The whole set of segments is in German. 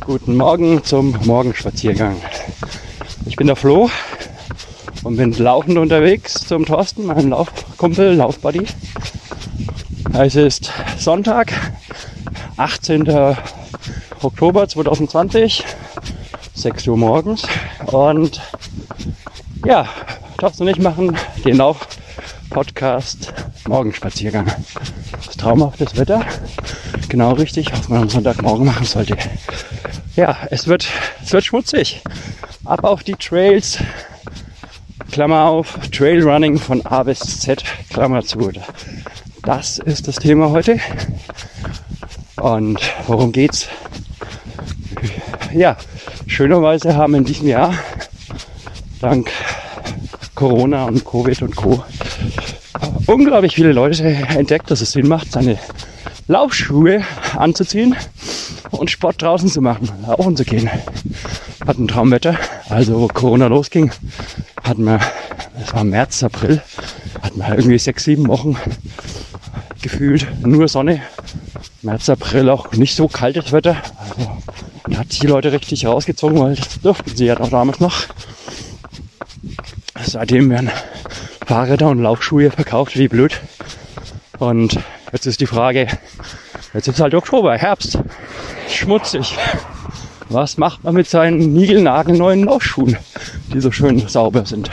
Guten Morgen zum Morgenspaziergang. Ich bin der Flo und bin laufend unterwegs zum Thorsten, meinem Laufkumpel, Laufbuddy. Es ist Sonntag, 18. Oktober 2020, 6 Uhr morgens und ja, Thorsten und ich machen den Lauf-Podcast Morgenspaziergang. Das traumhaftes Wetter, genau richtig, was man am Sonntagmorgen machen sollte. Ja, es wird, es wird schmutzig. Ab auf die Trails, Klammer auf, Trailrunning von A bis Z, Klammer zu. Das ist das Thema heute. Und worum geht's? Ja, schönerweise haben in diesem Jahr dank Corona und Covid und Co. unglaublich viele Leute entdeckt, dass es Sinn macht, seine Laufschuhe anzuziehen und Sport draußen zu machen, laufen zu gehen. Hatten Traumwetter. Also wo Corona losging, hatten wir, es war März, April, hatten wir irgendwie sechs, sieben Wochen gefühlt nur Sonne. März, April auch nicht so kaltes Wetter. Also hat die Leute richtig rausgezogen, weil das durften sie ja auch damals noch. Seitdem werden Fahrräder und Laufschuhe verkauft wie blöd. Und jetzt ist die Frage, jetzt ist halt Oktober, Herbst schmutzig. Was macht man mit seinen niegelnagelneuen Laufschuhen, die so schön sauber sind?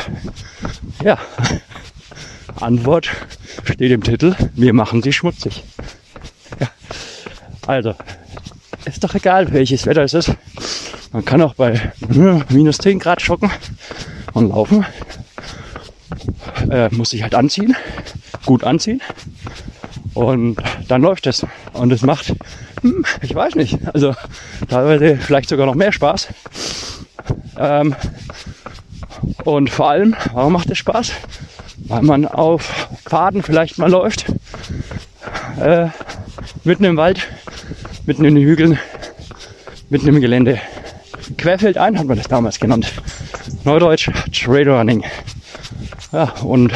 Ja, Antwort steht im Titel, wir machen sie schmutzig. Ja. Also, ist doch egal, welches Wetter es ist. Man kann auch bei minus 10 Grad schocken und laufen. Äh, muss sich halt anziehen, gut anziehen. Und dann läuft es. Und es macht, hm, ich weiß nicht, also teilweise vielleicht sogar noch mehr Spaß. Ähm, und vor allem, warum macht es Spaß? Weil man auf Pfaden vielleicht mal läuft, äh, mitten im Wald, mitten in den Hügeln, mitten im Gelände. Querfeldein hat man das damals genannt. Neudeutsch Trailrunning. Ja, und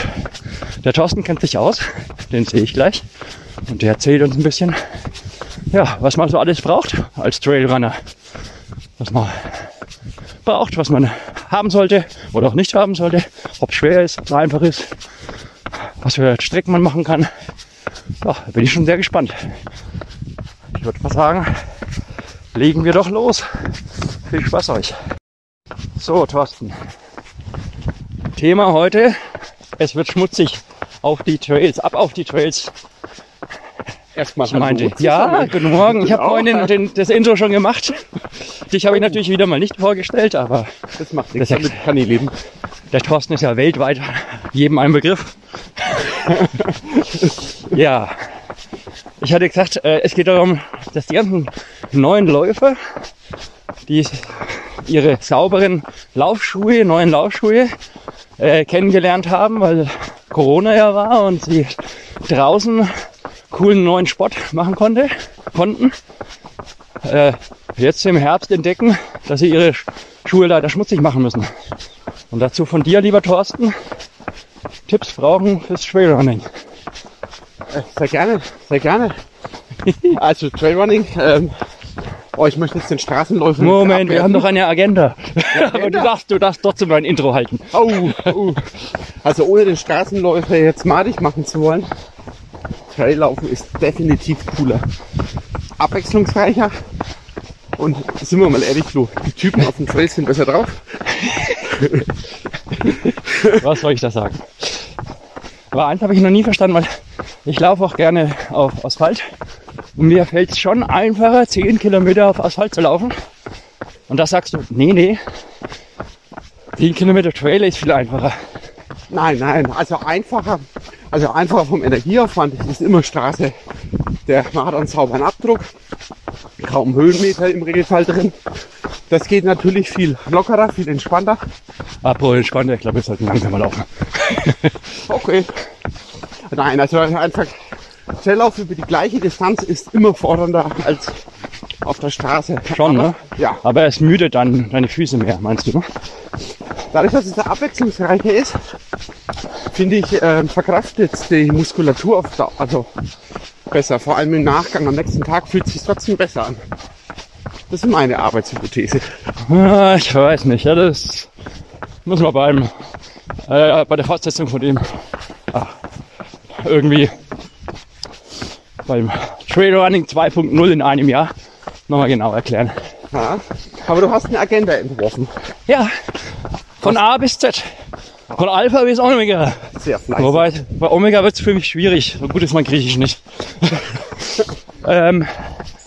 der Thorsten kennt sich aus, den sehe ich gleich. Und der erzählt uns ein bisschen, ja, was man so alles braucht als Trailrunner. Was man braucht, was man haben sollte oder auch nicht haben sollte. Ob es schwer ist, ob es einfach ist, was für Strecken man machen kann. Ja, bin ich schon sehr gespannt. Ich würde mal sagen, legen wir doch los. Viel Spaß euch. So, Thorsten. Thema heute, es wird schmutzig auf die Trails, ab auf die Trails. Erstmal Ich meinte, ja, guten Morgen. Ich habe vorhin den, den, das Intro schon gemacht. Dich habe ich natürlich wieder mal nicht vorgestellt, aber Das macht nichts, damit kann ich leben. der Thorsten ist ja weltweit jedem ein Begriff. ja, ich hatte gesagt, äh, es geht darum, dass die ganzen neuen Läufer, die ihre sauberen Laufschuhe, neuen Laufschuhe äh, kennengelernt haben, weil Corona ja war und sie draußen coolen neuen Sport machen konnte, konnten. Äh, jetzt im Herbst entdecken, dass sie ihre Schuhe leider schmutzig machen müssen. Und dazu von dir, lieber Thorsten, Tipps brauchen fürs Trailrunning. Äh, Sehr gerne, sehr gerne. Also Trailrunning, ähm, oh, ich möchte jetzt den Straßenläufer nicht Moment, wir haben doch eine Agenda. Aber du Agenda? darfst, du darfst trotzdem mein Intro halten. Oh, oh. Also ohne den Straßenläufer jetzt madig machen zu wollen, Traillaufen ist definitiv cooler. Abwechslungsreicher und sind wir mal ehrlich, Flo, die Typen auf dem Trail sind besser drauf. Was soll ich da sagen? Aber eins habe ich noch nie verstanden, weil ich laufe auch gerne auf Asphalt. Und mir fällt es schon einfacher, 10 Kilometer auf Asphalt zu laufen. Und da sagst du, nee, nee, 10 Kilometer Trail ist viel einfacher. Nein, nein, also einfacher, also einfacher vom Energieaufwand ist immer Straße. Der man hat einen sauberen Abdruck, kaum Höhenmeter im Regelfall drin. Das geht natürlich viel lockerer, viel entspannter. Apropos entspannter, ich glaube, wir sollten langsam mal laufen. Okay. Nein, also einfach Schnelllauf über die gleiche Distanz ist immer fordernder als auf der Straße. Schon, ne? Ja. Aber es müdet dann deine Füße mehr, meinst du? ne? Dadurch, dass es der abwechslungsreiche ist, finde ich, äh, verkraftet die Muskulatur auf Dauer, also besser. Vor allem im Nachgang am nächsten Tag fühlt es sich trotzdem besser an. Das ist meine Arbeitshypothese. Ah, Ich weiß nicht. Ja, das muss man beim, äh, bei der Fortsetzung von dem ah, irgendwie beim Trailrunning 2.0 in einem Jahr nochmal genau erklären. Ja. Aber du hast eine Agenda entworfen. Ja, von A bis Z. Von Alpha bis Omega. Sehr fleißig. Wobei, bei Omega wird es für mich schwierig. So gut ist mein Griechisch nicht. ähm,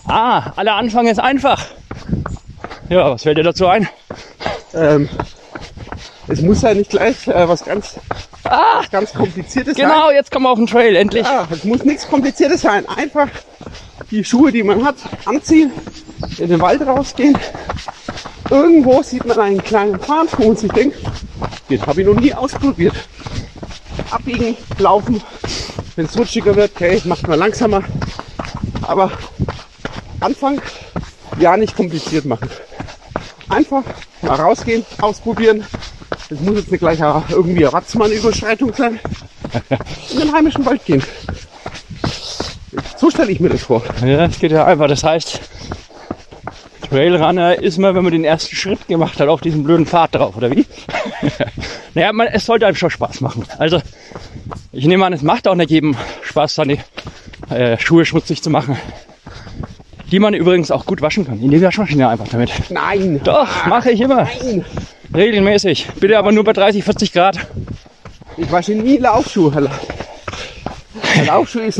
ah, aller Anfang ist einfach. Ja, was fällt dir dazu ein? Ähm, es muss ja nicht gleich äh, was ganz, was ganz Kompliziertes sein. Genau, jetzt kommen wir auf den Trail, endlich. Ja, es muss nichts Kompliziertes sein. Einfach die Schuhe, die man hat, anziehen, in den Wald rausgehen. Irgendwo sieht man einen kleinen Pfad, wo man sich denkt, den habe ich noch nie ausprobiert. Abbiegen, laufen. Wenn es rutschiger wird, okay, macht man langsamer. Aber Anfang ja nicht kompliziert machen. Einfach mal rausgehen, ausprobieren. Das muss jetzt nicht gleich irgendwie Ratzmann-Überschreitung sein. In den heimischen Wald gehen. So stelle ich mir das vor. Ja, es geht ja einfach. Das heißt, Trailrunner ist man, wenn man den ersten Schritt gemacht hat, auf diesen blöden Pfad drauf, oder wie? naja, man, es sollte einem schon Spaß machen. Also, ich nehme an, es macht auch nicht jedem Spaß, seine äh, Schuhe schmutzig zu machen. Die man übrigens auch gut waschen kann. In die Waschmaschine einfach damit. Nein. Doch, mache ich immer. Nein. Regelmäßig. Bitte aber nur bei 30, 40 Grad. Ich wasche nie Laufschuhe. Ein Laufschuh ist,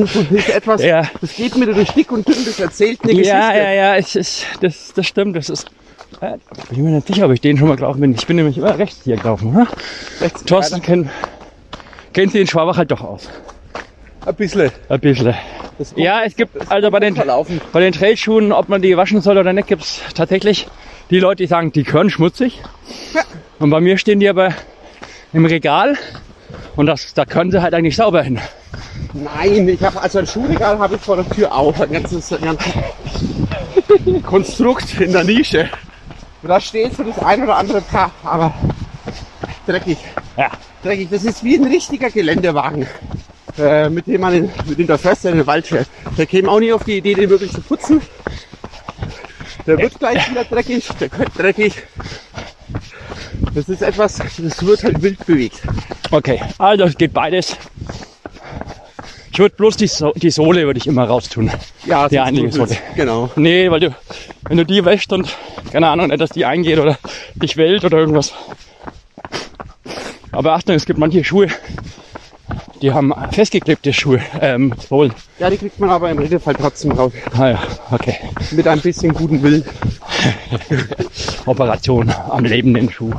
etwas, Ja. das geht mir durch dick und dünn, das erzählt eine Geschichte. Ja, ja, ja, es ist, das, das stimmt. Das ist, äh, bin ich mir nicht sicher, ob ich den schon mal gelaufen bin. Ich bin nämlich immer rechts hier gelaufen. Ne? Rechts- Thorsten kennt, kennt den Schwabach halt doch aus. Ein bisschen. Ein bisschen. Ja, es gibt also bei den, verlaufen. bei den Trailschuhen, ob man die waschen soll oder nicht, gibt es tatsächlich die Leute, die sagen, die können schmutzig. Ja. Und bei mir stehen die aber im Regal und das, da können sie halt eigentlich sauber hin. Nein, ich habe also ein Schuhregal habe ich vor der Tür auch, ein ganzes, ein ganzes Konstrukt in der Nische. Und da steht so das ein oder andere Paar, aber dreckig, Ja. dreckig. Das ist wie ein richtiger Geländewagen, äh, mit dem man in, mit dem der Förster in den Wald fährt. Der käme auch nie auf die Idee, den wirklich zu putzen. Der wird gleich wieder dreckig, der wird dreckig. Das ist etwas, das wird halt wild bewegt. Okay, also es geht beides. Ich würde bloß die, so die Sohle würde ich immer raustun. Ja, Die sonst einige tut es. Sohle. Genau. Nee, weil du, wenn du die wäschst und keine Ahnung, nicht, dass die eingeht oder dich wählt oder irgendwas. Aber Achtung, es gibt manche Schuhe, die haben festgeklebte Schuhe, ähm, Sohlen. Ja, die kriegt man aber im Regelfall trotzdem raus. Ah ja, okay. Mit ein bisschen guten Willen. Operation am lebenden Schuh.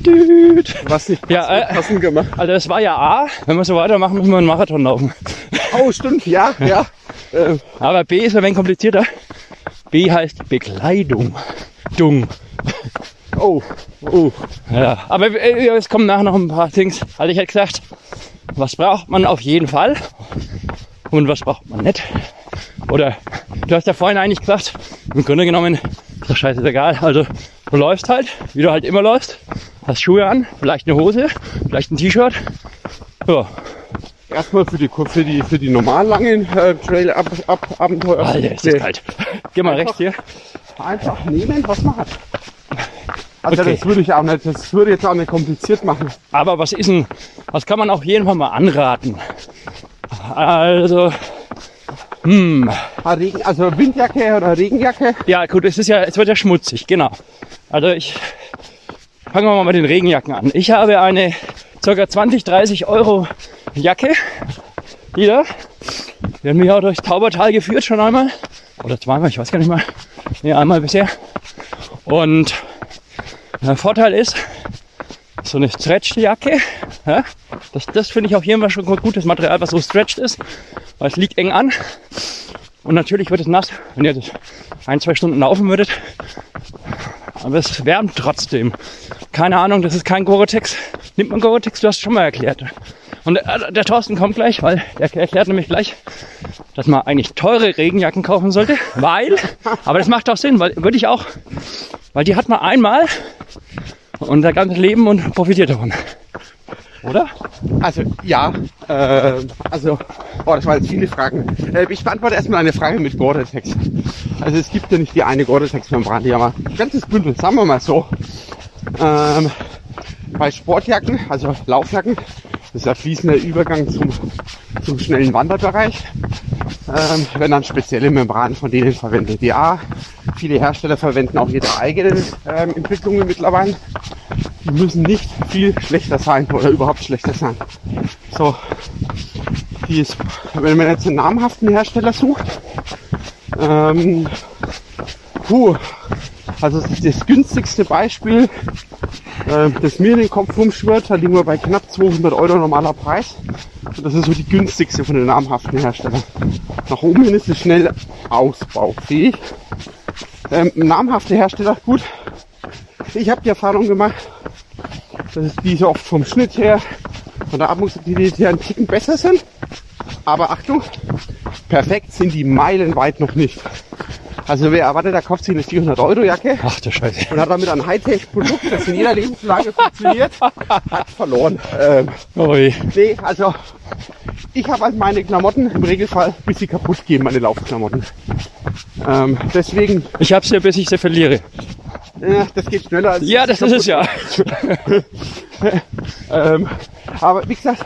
Düt. Was nicht Ja, äh, passend gemacht. Also das war ja A, wenn wir so weitermachen, müssen wir einen Marathon laufen. Oh, stimmt, ja, ja. Äh, Aber B ist ein wenig komplizierter. B heißt Bekleidung. Dung. Oh, oh. Ja, aber äh, es kommen nachher noch ein paar Things. Also ich hätte gesagt, was braucht man auf jeden Fall und was braucht man nicht. Oder du hast ja vorhin eigentlich gesagt, im Grunde genommen ist doch scheißegal. Also du läufst halt, wie du halt immer läufst, hast Schuhe an, vielleicht eine Hose, vielleicht ein T-Shirt. Ja, Erstmal für die, für die, für die normal langen äh, Trail-Abenteuer. Alter, ist das kalt. Geh mal rechts hier. Einfach nehmen, was man hat. Also Okay. das würde ich auch nicht, das würde jetzt auch nicht kompliziert machen. Aber was ist denn, was kann man auch Fall mal anraten? Also, hm, Ah, Regen, also Windjacke oder Regenjacke. Ja, gut, es ist ja, es wird ja schmutzig, genau. Also ich fangen wir mal mit den Regenjacken an. Ich habe eine ca. 20, 30 Euro Jacke. Da. Die hat mich auch durchs Taubertal geführt schon einmal. Oder zweimal, ich weiß gar nicht mal. Nee, einmal bisher. Und der Vorteil ist, so eine Stretch-Jacke, ja, das, das finde ich auf jeden Fall schon gutes Material, was so stretched ist, weil es liegt eng an. Und natürlich wird es nass, wenn ihr das ein, zwei Stunden laufen würdet. Aber es wärmt trotzdem. Keine Ahnung, das ist kein Gore-Tex. Nimmt man Gore-Tex? Du hast es schon mal erklärt. Und der, der Thorsten kommt gleich, weil der erklärt nämlich gleich, dass man eigentlich teure Regenjacken kaufen sollte. Weil, aber das macht auch Sinn, weil würde ich auch, weil die hat man einmal und sein ganzes Leben und profitiert davon. Oder? Also ja, äh, also oh, das waren jetzt viele Fragen. Äh, ich beantworte erstmal eine Frage mit Gore-Tex. Also es gibt ja nicht die eine Gore-Tex-Membran, die haben ein ganzes Bündel, sagen wir mal so. Ähm, bei Sportjacken, also Laufjacken, das ist ein fließender Übergang zum, zum schnellen Wanderbereich. Ähm, werden dann spezielle Membranen von denen verwendet. Ja, viele Hersteller verwenden auch ihre eigenen ähm, Entwicklungen mittlerweile. Die müssen nicht viel schlechter sein oder überhaupt schlechter sein. So, die ist, wenn man jetzt einen namhaften Hersteller sucht, ähm, puh, also das, ist das günstigste Beispiel, äh, das mir in den Kopf rumschwirrt, da liegen wir bei knapp 200 Euro normaler Preis. Und das ist so die günstigste von den namhaften Herstellern. Nach oben hin ist es schnell ausbaufähig. Ähm, namhafte Hersteller, gut. Ich habe die Erfahrung gemacht, dass diese oft vom Schnitt her, von der Atmungsaktivität her ein Ticken besser sind. Aber Achtung, perfekt sind die meilenweit noch nicht. Also wer erwartet, der kauft sich eine 400 Euro Jacke Ach du Scheiße. und hat damit ein Hightech-Produkt, das in jeder Lebenslage funktioniert, hat verloren. Ähm, Ui. nee, also ich habe halt meine Klamotten im Regelfall, bis sie kaputt gehen, meine Laufklamotten. Ähm, deswegen, Ich hab's ja, bis ich sie verliere. äh, das geht schneller als Ja, das ist es ja. Ähm, aber wie gesagt,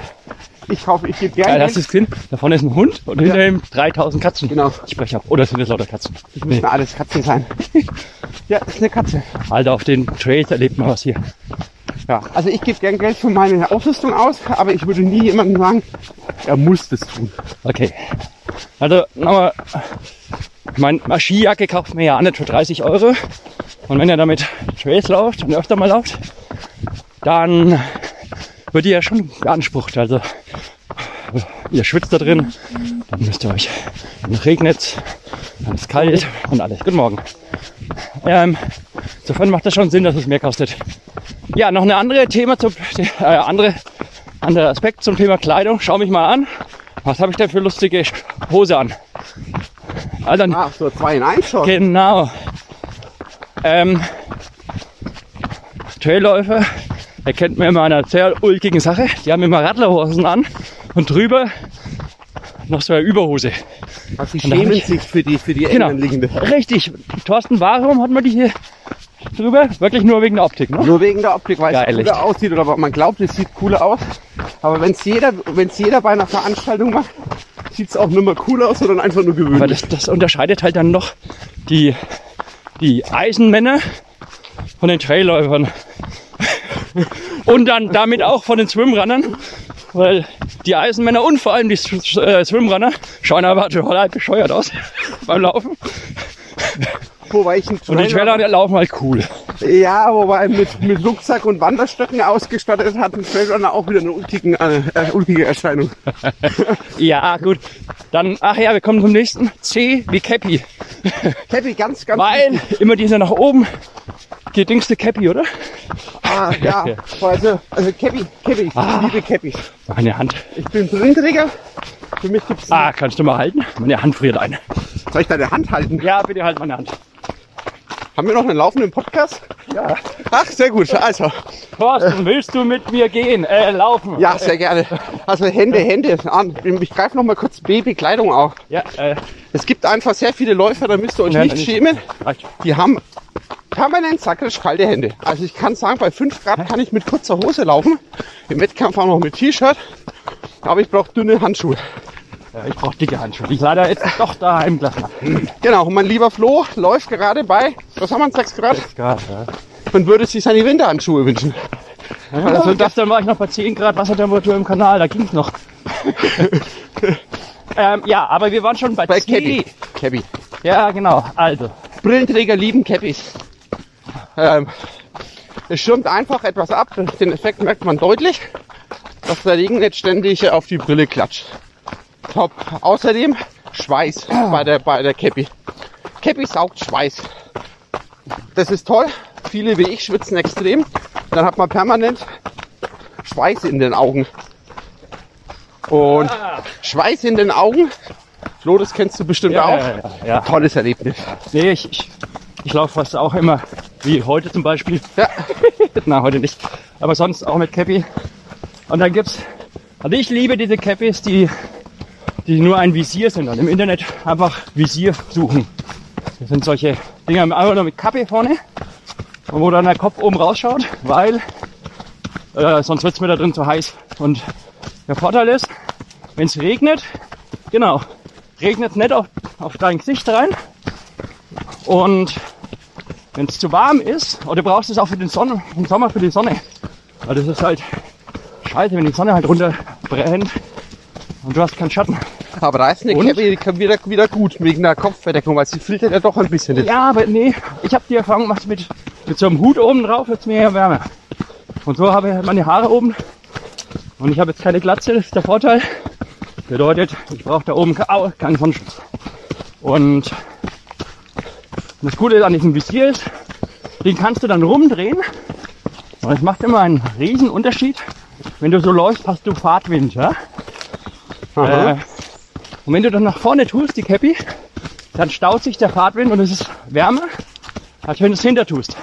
ich kaufe, ich gebe Geil, gerne hast du es gesehen? Da vorne ist ein Hund und hinter ihm 3000 Katzen. Genau. Ich spreche ab. Oder sind es lauter Katzen? Das müssen alles Katzen sein. ja, das ist eine Katze. Alter, auf den Trails erlebt man was hier. Ja, also ich gebe gern Geld für meine Ausrüstung aus, aber ich würde nie jemandem sagen, er muss das tun. Okay. Also, nochmal. Mein meine Skijacke kauft mir ja auch nicht für 30 Euro. Und wenn ihr damit Trails lauft und öfter mal lauft, dann wird ihr ja schon beansprucht. Also, ihr schwitzt da drin, dann müsst ihr euch, dann regnet dann ist kalt und alles. Guten Morgen. Ähm, insofern macht das schon Sinn, dass es mehr kostet. Ja, noch eine andere Thema zum, äh, andere, anderer Aspekt zum Thema Kleidung. Schau mich mal an. Was habe ich denn für lustige Hose an? Also, Ah, so zwei in eins schon. Genau. Ähm, Trailläufer erkennt mir immer einer sehr ulkigen Sache. Die haben immer Radlerhosen an und drüber noch so eine Überhose. Also sie schämen ich- sich für die, für die Genau. Richtig. Thorsten, warum hat man die hier drüber? Wirklich nur wegen der Optik, ne? Nur wegen der Optik, weil Ja, es cooler aussieht oder man glaubt, es sieht cooler aus. Aber wenn es jeder, wenn's jeder bei einer Veranstaltung macht, sieht es auch nicht mehr cool aus, sondern einfach nur Aber gewöhnlich. das, das unterscheidet halt dann noch die, die Eisenmänner von den Trailläufern. Und dann damit auch von den Swimrunnern. Weil die Eisenmänner und vor allem die S- äh, Swimrunner schauen aber total bescheuert aus beim Laufen. Wobei ich Und die Trailer, laufen halt cool. ja, wobei mit, mit Rucksack und Wanderstöcken ausgestattet hat ein Trailrunner auch wieder eine ulkigen, äh, äh, ulkige Erscheinung. Ja, gut. Dann, ach ja, wir kommen zum nächsten. C wie Cappy. Cappy, ganz, ganz Weil immer diese nach oben gedingste Cappy, oder? Ah, ja, also, also Cappy, Cappy, Ah. ich liebe Cappys. Meine Hand. Ich bin Brillenträger. Für mich gibt's. Ah, kannst du mal halten? Meine Hand friert ein. Soll ich deine Hand halten? Ja, bitte halt meine Hand. Haben wir noch einen laufenden Podcast? Ja. Ach, sehr gut. Also, Thorsten, willst du mit mir gehen? Äh, laufen? ja, sehr gerne. Also Hände, Hände an. Ich greife noch mal kurz Babykleidung auf. Ja, äh, Es gibt einfach sehr viele Läufer, da müsst ihr euch Ja, nicht schämen. Die haben permanent sakrisch kalte Hände. Also ich kann sagen, bei 5 Grad kann ich mit kurzer Hose laufen. Im Wettkampf auch noch mit T-Shirt. Aber ich brauche dünne Handschuhe. Ja, ich brauche dicke Handschuhe, ich leider jetzt doch daheim gelassen. Genau, und mein lieber Flo läuft gerade bei, was haben wir, 6 Grad? Grad, ja. Man würde sich seine Winterhandschuhe wünschen. Also gestern war ich noch bei 10 Grad Wassertemperatur im Kanal, da ging's noch. ähm, ja, aber wir waren schon bei, Bei. Cappy. Cappy. Ja, genau. Also, Brillenträger lieben Cappies. Ähm, es schirmt einfach etwas ab. Den Effekt merkt man deutlich, dass der Regen nicht ständig auf die Brille klatscht. Top. Außerdem Schweiß bei der, bei der Cappy. Cappy saugt Schweiß. Das ist toll. Viele wie ich schwitzen extrem. Dann hat man permanent Schweiß in den Augen. Und Schweiß in den Augen, Flo, das kennst du bestimmt ja, auch. ja, ja, ja. Tolles Erlebnis. Nee, ich, ich, ich laufe fast auch immer, wie heute zum Beispiel. Ja. Na, heute nicht. Aber sonst auch mit Cappy. Und dann gibt's, also ich liebe diese Cappies, die, die nur ein Visier sind und im Internet einfach Visier suchen. Das sind solche Dinger einfach nur mit Kappe vorne, wo dann der Kopf oben rausschaut, weil äh, sonst wird's mir da drin zu heiß. Und der Vorteil ist, wenn es regnet, genau, regnet nicht auf, auf dein Gesicht rein. Und wenn es zu warm ist, oder du brauchst es auch für den Sonne, im Sommer für die Sonne. Weil das ist halt scheiße, wenn die Sonne halt runter brennt und du hast keinen Schatten. Aber da ist eine Und? Cappy wieder, wieder gut wegen der Kopfverdeckung, weil sie filtert ja doch ein bisschen. Ja, aber nee, ich habe die Erfahrung gemacht mit, mit so einem Hut oben drauf, wird's mir ja wärmer. Und so habe ich meine Haare oben und ich habe jetzt keine Glatze, das ist der Vorteil. Bedeutet, ich brauche da oben keinen Sonnenschutz. Und das Gute an diesem Visier ist, den kannst du dann rumdrehen und es macht immer einen riesen Unterschied. Wenn du so läufst, hast du Fahrtwind, ja? Äh, und wenn du dann nach vorne tust, die Cappy, dann staut sich der Fahrtwind und es ist wärmer, als wenn du es hinter tust.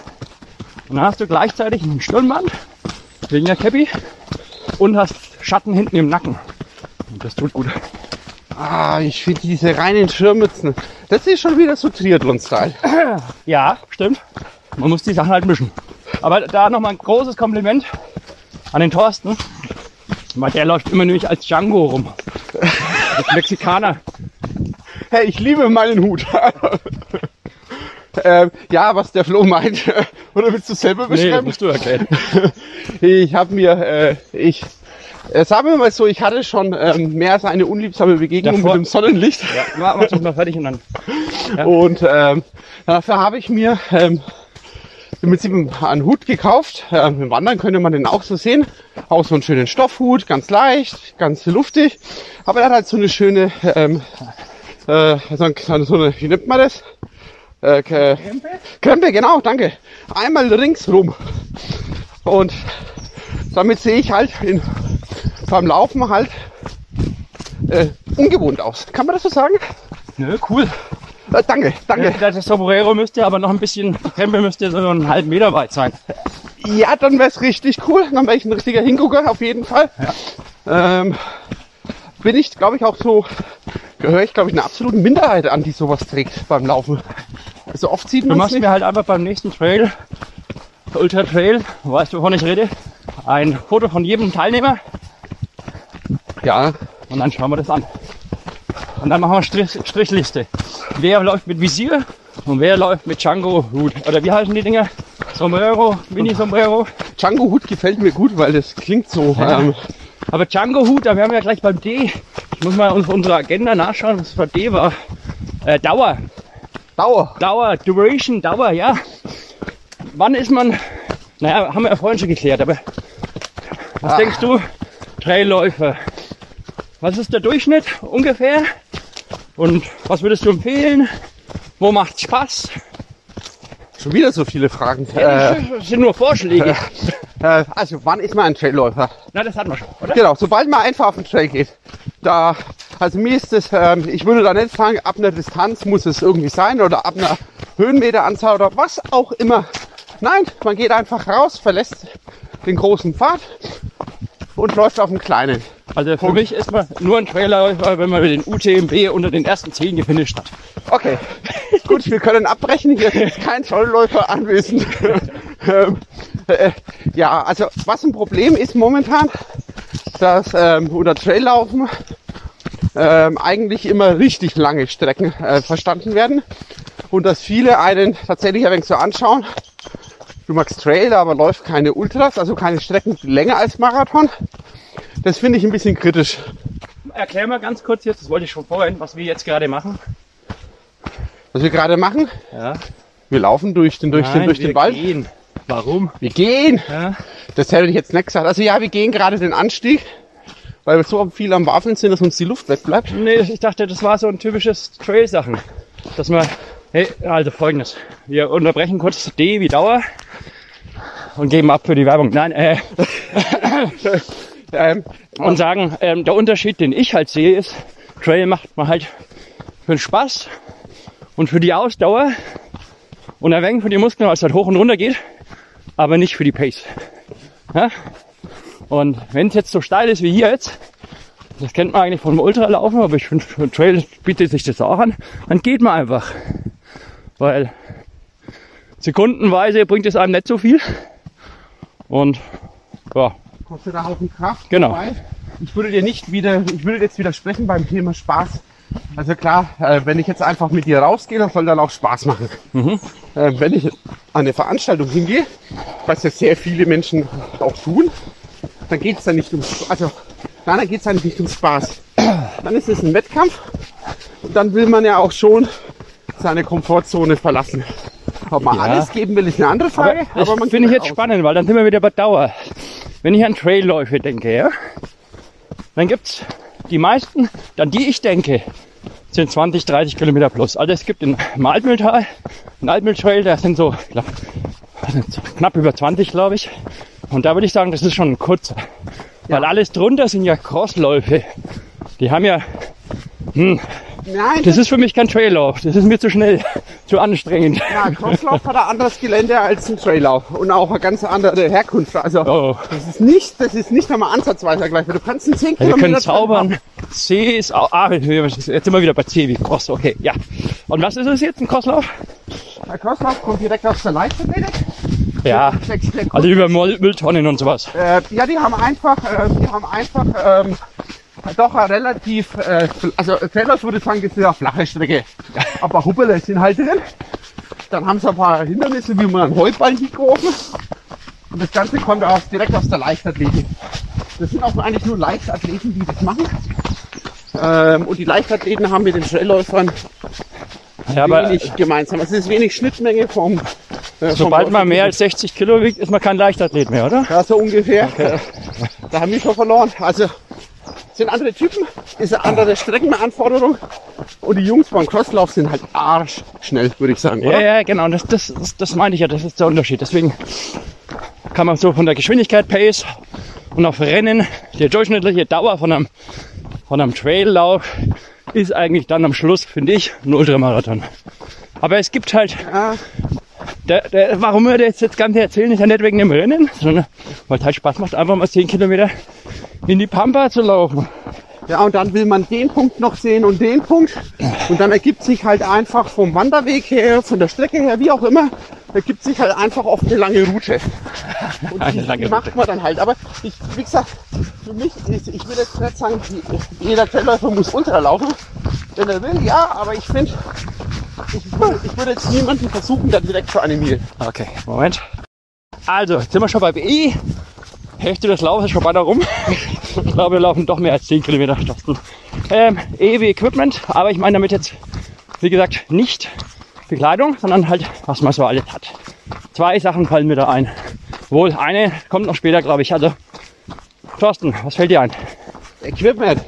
Und dann hast du gleichzeitig ein Stirnband wegen der Cappy und hast Schatten hinten im Nacken. Und das tut gut. Ah, ich finde diese reinen Schirmmützen, das ist schon wieder so Triathlon-Style. Ja, stimmt. Man muss die Sachen halt mischen. Aber da nochmal ein großes Kompliment an den Thorsten. Weil der läuft immer nämlich als Django rum. Als Mexikaner. Hey, ich liebe meinen Hut. ähm, ja, was der Flo meint. Oder willst du selber Nee, das beschreiben? musst du erklären. ich habe mir, äh, ich, äh, sagen wir mal so, ich hatte schon ähm, mehr als eine unliebsame Begegnung Davor- mit dem Sonnenlicht. Ja, mach, mach das mal fertig und dann. Ja. Und ähm, dafür habe ich mir ähm, im Prinzip einen Hut gekauft. Ähm, Im Wandern könnte man den auch so sehen. Auch so einen schönen Stoffhut, ganz leicht, ganz luftig. Aber er hat halt so eine schöne, ähm, äh, so eine, so eine wie nennt man das? Äh, K- Krempe, genau, danke. Einmal ringsrum. Und damit sehe ich halt in, beim Laufen halt äh, ungewohnt aus. Kann man das so sagen? Nö, cool. Äh, danke, danke. Ja, Das Sombrero müsste aber noch ein bisschen, die Krempe müsste so einen halben Meter weit sein. Ja, dann wär's richtig cool. Dann wäre ich ein richtiger Hingucker, auf jeden Fall. Ähm, bin ich, glaube ich, auch so, gehöre ich, glaube ich, einer absoluten Minderheit an, die sowas trägt beim Laufen. Also oft sieht Du man es machst nicht. mir halt einfach beim nächsten Trail, Ultra Trail, weißt du, wovon ich rede, ein Foto von jedem Teilnehmer Ja, und dann schauen wir das an. Und dann machen wir Strich, Strichliste. Wer läuft mit Visier und wer läuft mit Django Hut. Oder wie heißen die Dinger? Sombrero, Mini Sombrero. Django Hut gefällt mir gut, weil das klingt so. Ja. Ähm, Aber Django Hut, da wären wir ja gleich beim D. Ich muss mal auf unsere Agenda nachschauen, was für D war. Äh, Dauer. Dauer. Dauer, Duration, Dauer, ja. Wann ist man, naja, haben wir ja vorhin schon geklärt, aber was Ah. denkst du, Trailläufer? Was ist der Durchschnitt ungefähr? Und was würdest du empfehlen? Wo macht Spaß? Schon wieder so viele Fragen. Äh, Das sind nur Vorschläge. äh, also wann ist man ein Trailläufer? Na, das hatten wir schon, oder? Genau, sobald man einfach auf den Trail geht. Da, also mir ist es, ähm, ich würde da nicht sagen, ab einer Distanz muss es irgendwie sein oder ab einer Höhenmeteranzahl oder was auch immer. Nein, man geht einfach raus, verlässt den großen Pfad und läuft auf den kleinen. Also für mich ist man nur ein Trailläufer, wenn man den UTMB unter den ersten zehn gefinisht hat. Okay, gut, wir können abbrechen. Hier ist kein Trollläufer anwesend. ähm, äh, ja, also was ein Problem ist momentan, dass ähm, unter Traillaufen ähm, eigentlich immer richtig lange Strecken äh, verstanden werden und dass viele einen tatsächlich ein wenig so anschauen. Du magst Trail, aber läuft keine Ultras, also keine Strecken länger als Marathon. Das finde ich ein bisschen kritisch. Erklär mal ganz kurz jetzt, das wollte ich schon vorhin, was wir jetzt gerade machen. Was wir gerade machen, Ja. wir laufen durch den, durch den, durch wir den Wald. Gehen. Warum? Wir gehen. Ja. Das hätte ich jetzt nicht gesagt. Also ja, wir gehen gerade den Anstieg, weil wir so viel am Waffeln sind, dass uns die Luft wegbleibt. Nee, ich dachte, das war so ein typisches Trail-Sachen. Dass man, hey, also folgendes. Wir unterbrechen kurz D wie Dauer und geben ab für die Werbung. Nein, äh, Ähm, und sagen, ähm, der Unterschied, den ich halt sehe, ist, Trail macht man halt für den Spaß und für die Ausdauer und ein wenig für die Muskeln, weil es halt hoch und runter geht, aber nicht für die Pace. Ja? Und wenn es jetzt so steil ist wie hier jetzt, das kennt man eigentlich vom Ultralaufen, aber ich finde, Trail bietet sich das auch an, dann geht man einfach. Weil sekundenweise bringt es einem nicht so viel. Und ja, Kostet da Haufen Kraft. Genau. Wobei, ich würde dir nicht wieder, ich würde jetzt widersprechen beim Thema Spaß. Also klar, äh, wenn ich jetzt einfach mit dir rausgehe, das soll dann auch Spaß machen. Mhm. Äh, wenn ich an eine Veranstaltung hingehe, was ja sehr viele Menschen auch tun, dann geht es dann nicht um, also nein, dann geht es dann nicht um Spaß. Dann ist es ein Wettkampf und dann will man ja auch schon seine Komfortzone verlassen. Ob man Ja. alles geben will, ist eine andere Frage. Aber das man finde ich jetzt aus. spannend, weil dann sind wir wieder bei Dauer. Wenn ich an Trailläufe denke, ja, dann gibt's die meisten, an die ich denke, sind 20, 30 Kilometer plus. Also es gibt in im Altmühltal, einen Altmühltrail, der sind so, glaub, knapp über 20, glaube ich. Und da würde ich sagen, das ist schon ein kurzer. Weil alles drunter sind ja Crossläufe. Die haben ja, Nein, das ist für mich kein Traillauf. Das ist mir zu schnell, zu anstrengend. Ja, Crosslauf hat ein anderes Gelände als ein Traillauf und auch eine ganz andere Herkunft. Also Oh. das ist nicht, das ist nicht einmal ansatzweise gleich. Du kannst einen 10 Ja, wir Kilometer können zaubern. C ist auch, ah, jetzt sind wir wieder bei C wie Cross, okay, ja. Und was ist es jetzt, ein Crosslauf? Der Crosslauf kommt direkt aus der Leichtathletik. Ja, also über Müll- Mülltonnen und sowas. äh, ja, die haben einfach, äh, die haben einfach ähm, doch eine relativ, äh, also Trailers würde ich sagen, das ist eine flache Strecke. Aber Hubbele sind halt drin. Dann haben sie ein paar Hindernisse, wie man einen Heuballen geworfen. Und das Ganze kommt aus, direkt aus der Leichtathletik. Das sind auch eigentlich nur Leichtathleten, die das machen. Ähm, und die Leichtathleten haben mit den Trailläufern Ja, wenig gemeinsam. Es ist wenig Schnittmenge vom. Äh, sobald vom man mehr als 60 Kilo wiegt, ist man kein Leichtathlet mehr, oder? Ja, so ungefähr. Da haben wir schon verloren. Also sind andere Typen, ist eine andere Streckenanforderung. Und die Jungs beim Crosslauf sind halt arschschnell, würde ich sagen. Ja, Oder? ja, genau, das, das, das, das meine ich ja, das ist der Unterschied. Deswegen kann man so von der Geschwindigkeit, Pace und auf Rennen, die durchschnittliche Dauer von einem, von einem Traillauf ist eigentlich dann am Schluss, finde ich, ein Ultramarathon. Aber es gibt halt Ja, Der, der, warum wir das jetzt Ganze erzählen, ist ja nicht wegen dem Rennen, sondern weil es halt Spaß macht, einfach mal 10 Kilometer in die Pampa zu laufen. Ja, und dann will man den Punkt noch sehen und den Punkt. Und dann ergibt sich halt einfach vom Wanderweg her, von der Strecke her, wie auch immer, ergibt sich halt einfach oft eine lange Route. Und Eine die, lange die macht man dann halt. Aber ich, wie gesagt, für mich ist, ich würde jetzt nicht sagen, jeder Trailläufer muss Ultra laufen, wenn er will, ja, aber ich finde, ich würde, ich würde jetzt niemanden versuchen, da direkt zu animieren. Okay, Moment. Also, jetzt sind wir schon bei BE. Hälfte des Laufes ist schon weiter rum. Ich glaube, wir laufen doch mehr als 10 Kilometer. Thorsten. Ähm, EW Equipment, aber ich meine damit jetzt, wie gesagt, nicht Bekleidung, sondern halt, was man so alles hat. Zwei Sachen fallen mir da ein. Wohl, eine kommt noch später, glaube ich. Also, Thorsten, was fällt dir ein? Equipment,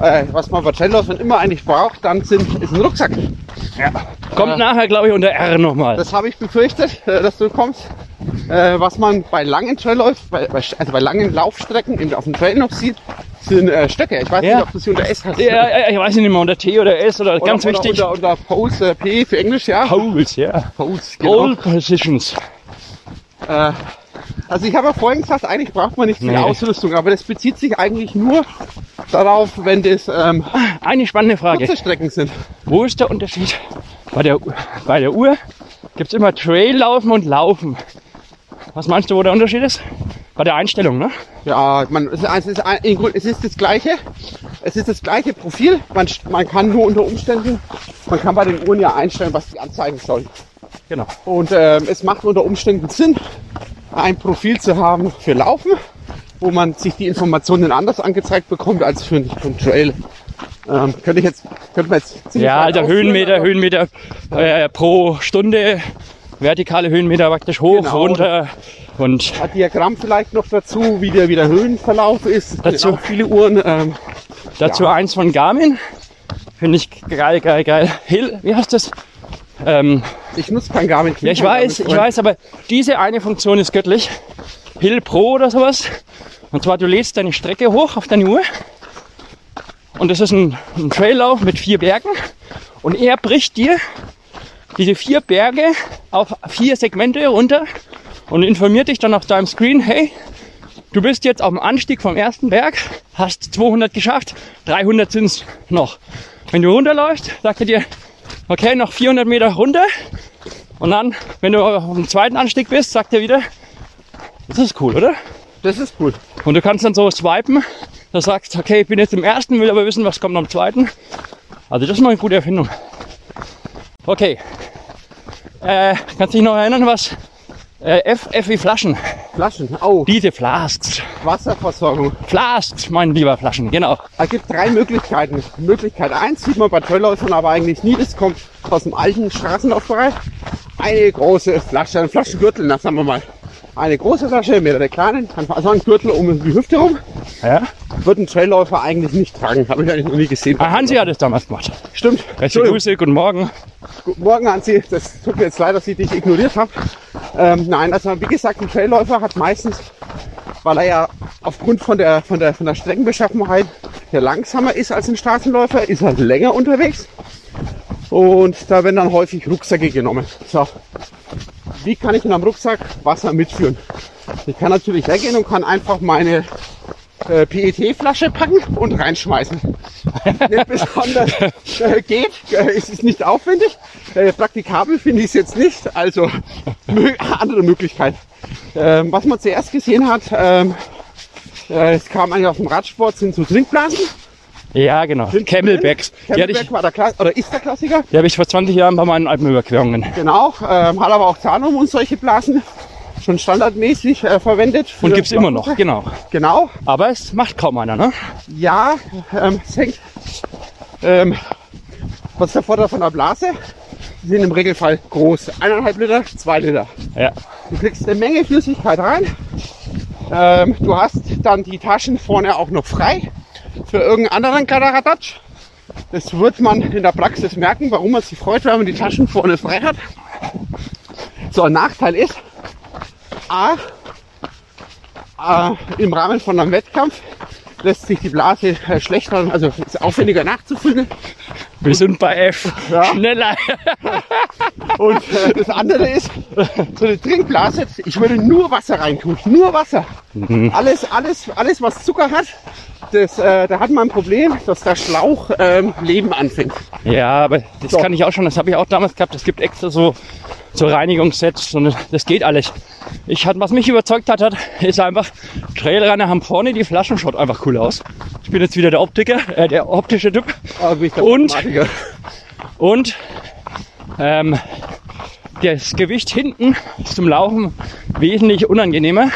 äh, was man bei Trailläufern immer eigentlich braucht, dann sind, ist ein Rucksack. Kommt Äh, nachher, glaube ich, unter R nochmal. Das habe ich befürchtet, äh, dass du kommst. Äh, was man bei langen Trailläufen, bei, bei, also bei langen Laufstrecken eben auf dem Trail noch sieht, sind äh, Stöcke. Ich weiß Ja. nicht, ob du sie unter S hast. Ja, ich weiß nicht mehr, unter T oder S oder, Oder, ganz oder, wichtig. Unter, unter Pose, äh, P für Englisch, ja. Poles, ja. Pose, Pole Positions. Äh, also ich habe ja vorhin gesagt, eigentlich braucht man nicht viel Nee. Ausrüstung, aber das bezieht sich eigentlich nur darauf, wenn das ähm, Eine spannende Frage. kurze Strecken sind. Wo ist der Unterschied? Bei der, bei der Uhr gibt es immer Traillaufen und Laufen. Was meinst du, wo der Unterschied ist? Bei der Einstellung, ne? Ja, man, es, ist, es, ist, das gleiche. Es ist das gleiche Profil. Man, man kann nur unter Umständen, man kann bei den Uhren ja einstellen, was die anzeigen soll. Genau. Und ähm, es macht unter Umständen Sinn, ein Profil zu haben für Laufen, wo man sich die Informationen anders angezeigt bekommt als für, ein- für ein Trail. Ähm, könnte ich jetzt, könnte man jetzt ziemlich Ja, also Höhenmeter, Höhenmeter äh, pro Stunde, vertikale Höhenmeter praktisch hoch, Genau. runter und Ein Diagramm vielleicht noch dazu, wie der, wie der Höhenverlauf ist. Dazu. Genau, viele Uhren. Ähm, dazu Ja. eins von Garmin. Finde ich geil, geil, geil. Hill, wie heißt das? Ähm, ich nutze kein Garmin. Ja, ich weiß, ich weiß, aber diese eine Funktion ist göttlich. Hill Pro oder sowas. Und zwar, du lädst deine Strecke hoch auf deine Uhr. Und das ist ein, ein Traillauf mit vier Bergen. Und er bricht dir diese vier Berge auf vier Segmente runter und informiert dich dann auf deinem Screen, hey, du bist jetzt auf dem Anstieg vom ersten Berg, hast 200 geschafft, 300 sind's noch. Wenn du runterläufst, sagt er dir, okay, noch 400 Meter runter. Und dann, wenn du auf dem zweiten Anstieg bist, sagt er wieder, das ist cool, oder? Das ist cool. Und du kannst dann so swipen, da sagst, okay, ich bin jetzt im ersten, will aber wissen, was kommt am zweiten. Also das ist mal eine gute Erfindung. Okay. Äh, kannst du dich noch erinnern, was äh, F, F wie Flaschen? Flaschen. Oh, Diese Flasks. Wasserversorgung. Flasks, mein lieber Flaschen, genau. Es gibt drei Möglichkeiten. Möglichkeit eins sieht man bei Trailläufern aber eigentlich nie. Das kommt aus dem alten Straßenlaufbereich. Eine große Flasche, ein Flaschengürtel, na, sagen wir mal. Eine große Flasche, mehrere kleine, also ein Gürtel um die Hüfte rum. Ja? Wird ein Trailläufer eigentlich nicht tragen. Habe ich eigentlich noch nie gesehen. Ah, Hansi hat es damals gemacht. Stimmt. Entschuldigung. Grüße, guten Morgen. Guten Morgen, Hansi. Das tut mir jetzt leid, dass ich dich ignoriert habe. Ähm, nein, also wie gesagt, ein Trailläufer hat meistens, weil er ja aufgrund von der, von der, von der Streckenbeschaffenheit der langsamer ist als ein Straßenläufer, ist er länger unterwegs. Und da werden dann häufig Rucksäcke genommen. So. Wie kann ich in einem Rucksack Wasser mitführen? Ich kann natürlich hergehen und kann einfach meine äh, PET-Flasche packen und reinschmeißen. Nicht besonders äh, geht, äh, es ist nicht aufwendig. Äh, praktikabel finde ich es jetzt nicht, also mö andere Möglichkeit. Ähm, was man zuerst gesehen hat, ähm, äh, es kam eigentlich aus dem Radsport, sind so Trinkblasen. Ja, genau. Camelbacks. Die, hatte Camelback ich, war der Kla oder ist der Klassiker. die habe ich vor 20 Jahren bei meinen Alpenüberquerungen. Genau, ähm, hat aber auch Zahnum und solche Blasen schon standardmäßig äh, verwendet. Und gibt's immer noch, genau. Genau, Aber es macht kaum einer, ne? Ja, ähm, es hängt. Ähm, was ist der Vorteil von der Blase? Die sind im Regelfall groß. Eineinhalb Liter, zwei Liter. Ja. Du kriegst eine Menge Flüssigkeit rein. Ähm, du hast dann die Taschen vorne auch noch frei für irgendeinen anderen Kladderadatsch. Das wird man in der Praxis merken, warum man sich freut, wenn man die Taschen vorne frei hat. So, ein Nachteil ist, A, äh, im Rahmen von einem Wettkampf lässt sich die Blase äh, schlechter, also ist aufwendiger nachzufüllen. Wir sind bei F. Ja. Schneller. Und äh, das andere ist, so eine Trinkblase, ich würde nur Wasser reintun, nur Wasser. Alles, alles, alles, was Zucker hat, das, äh, da hat man ein Problem, dass der Schlauch ähm, Leben anfängt. Ja, aber das So. kann ich auch schon. Das habe ich auch damals gehabt. Es gibt extra so, so Reinigungssets und das geht alles. Ich hat, was mich überzeugt hat, hat, ist einfach, Trailrunner haben vorne die Flaschen, schaut einfach cool aus. Ich bin jetzt wieder der Optiker, äh, der optische Typ. Der Und? Mathematiker. Und ähm, das Gewicht hinten ist zum Laufen wesentlich unangenehmer.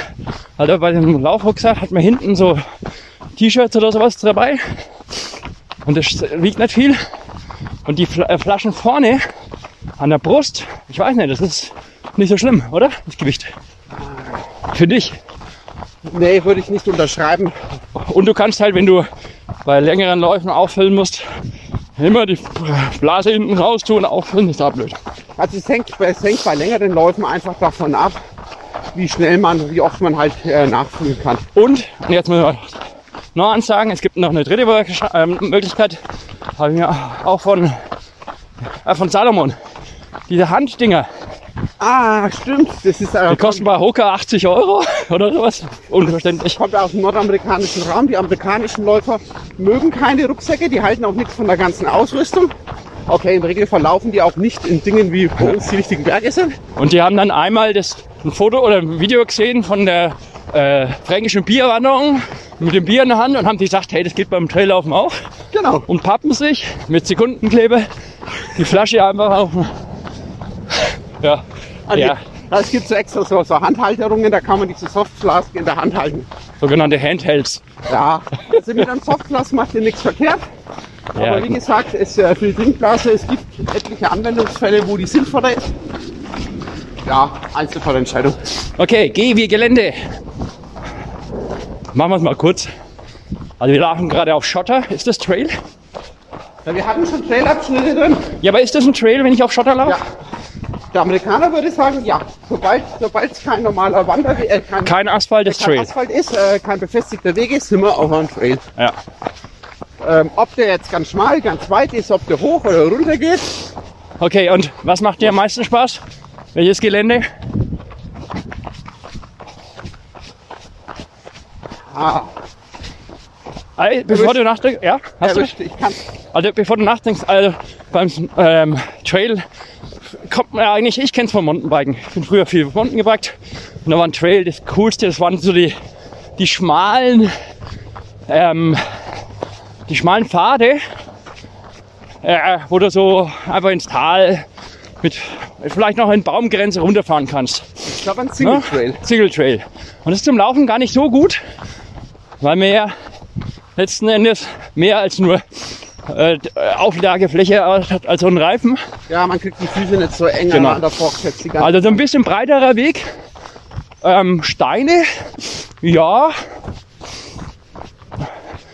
Also bei dem Laufrucksack hat man hinten so T-Shirts oder sowas dabei. Und das wiegt nicht viel. Und die äh, Flaschen vorne an der Brust, ich weiß nicht, das ist nicht so schlimm, oder? Das Gewicht. Für dich. Nee, würde ich nicht unterschreiben. Und du kannst halt, wenn du bei längeren Läufen auffüllen musst, immer die Blase hinten raus tun, auffüllen, ist da blöd. Also es hängt, es hängt bei längeren Läufen einfach davon ab, wie schnell man, wie oft man halt äh, nachfüllen kann. Und, und jetzt müssen wir noch eins sagen, es gibt noch eine dritte Möglichkeit, ähm, Möglichkeit habe ich mir auch von, äh, von Salomon. Diese Handdinger, Ah, stimmt. Das ist die kosten bei Hoka 80 Euro oder sowas. Unverständlich. kommt aus dem nordamerikanischen Raum. Die amerikanischen Läufer mögen keine Rucksäcke, die halten auch nichts von der ganzen Ausrüstung. Okay, im Regelfall laufen die auch nicht in Dingen wie bei uns die richtigen Berge sind. Und die haben dann einmal das, ein Foto oder ein Video gesehen von der äh, fränkischen Bierwanderung mit dem Bier in der Hand und haben die gesagt, hey, das geht beim Traillaufen auch. Genau. Und pappen sich mit Sekundenkleber die Flasche einfach auf. Ja, Also, ja, Es gibt so extra so, so Handhalterungen, da kann man diese Softflask in der Hand halten. sogenannte Handhelds. Ja, also mit einem Softglas macht ihr nichts verkehrt. Ja, Aber wie gesagt, es, äh, für die Trinkblase, es gibt etliche Anwendungsfälle, wo die sinnvoller ist. Ja, Einzelfallentscheidung. Okay, geh wie Gelände. Machen wir es mal kurz. Also wir laufen gerade auf Schotter. Ist das Trail? Ja, wir hatten schon Trailabschnitte drin. Ja, aber ist das ein Trail, wenn ich auf Schotter laufe? Ja. Der Amerikaner würde sagen, ja. Sobald sobald es kein normaler Wanderweg, äh, kein, Kein Asphalt, das kein Trail. Asphalt ist, äh, kein befestigter Weg ist, sind wir auf einem Trail. Ja. Ähm, ob der jetzt ganz schmal, ganz weit ist, ob der hoch oder runter geht, Okay, und was macht dir am meisten Spaß? Welches Gelände? Ah, Ey, Bevor du nachdenkst, ja, hast du? erwischt, ich kann. Also bevor du nachdenkst, also beim ähm, Trail kommt man ja eigentlich, ich kenn's vom Mountainbiken. Ich bin früher viel Mountain gebiked und da war ein Trail das Coolste, das waren so die, die schmalen, ähm, die schmalen Pfade, äh, wo du so einfach ins Tal mit vielleicht noch in Baumgrenze runterfahren kannst. Ich glaube, ein Single Trail. Single Trail. Und das ist zum Laufen gar nicht so gut, weil wir ja letzten Endes mehr als nur äh, Auflagefläche hat als so ein Reifen. Ja, man kriegt die Füße nicht so eng Genau. vorgesetzt. Die ganze Also so ein bisschen breiterer Weg. Ähm, Steine, ja.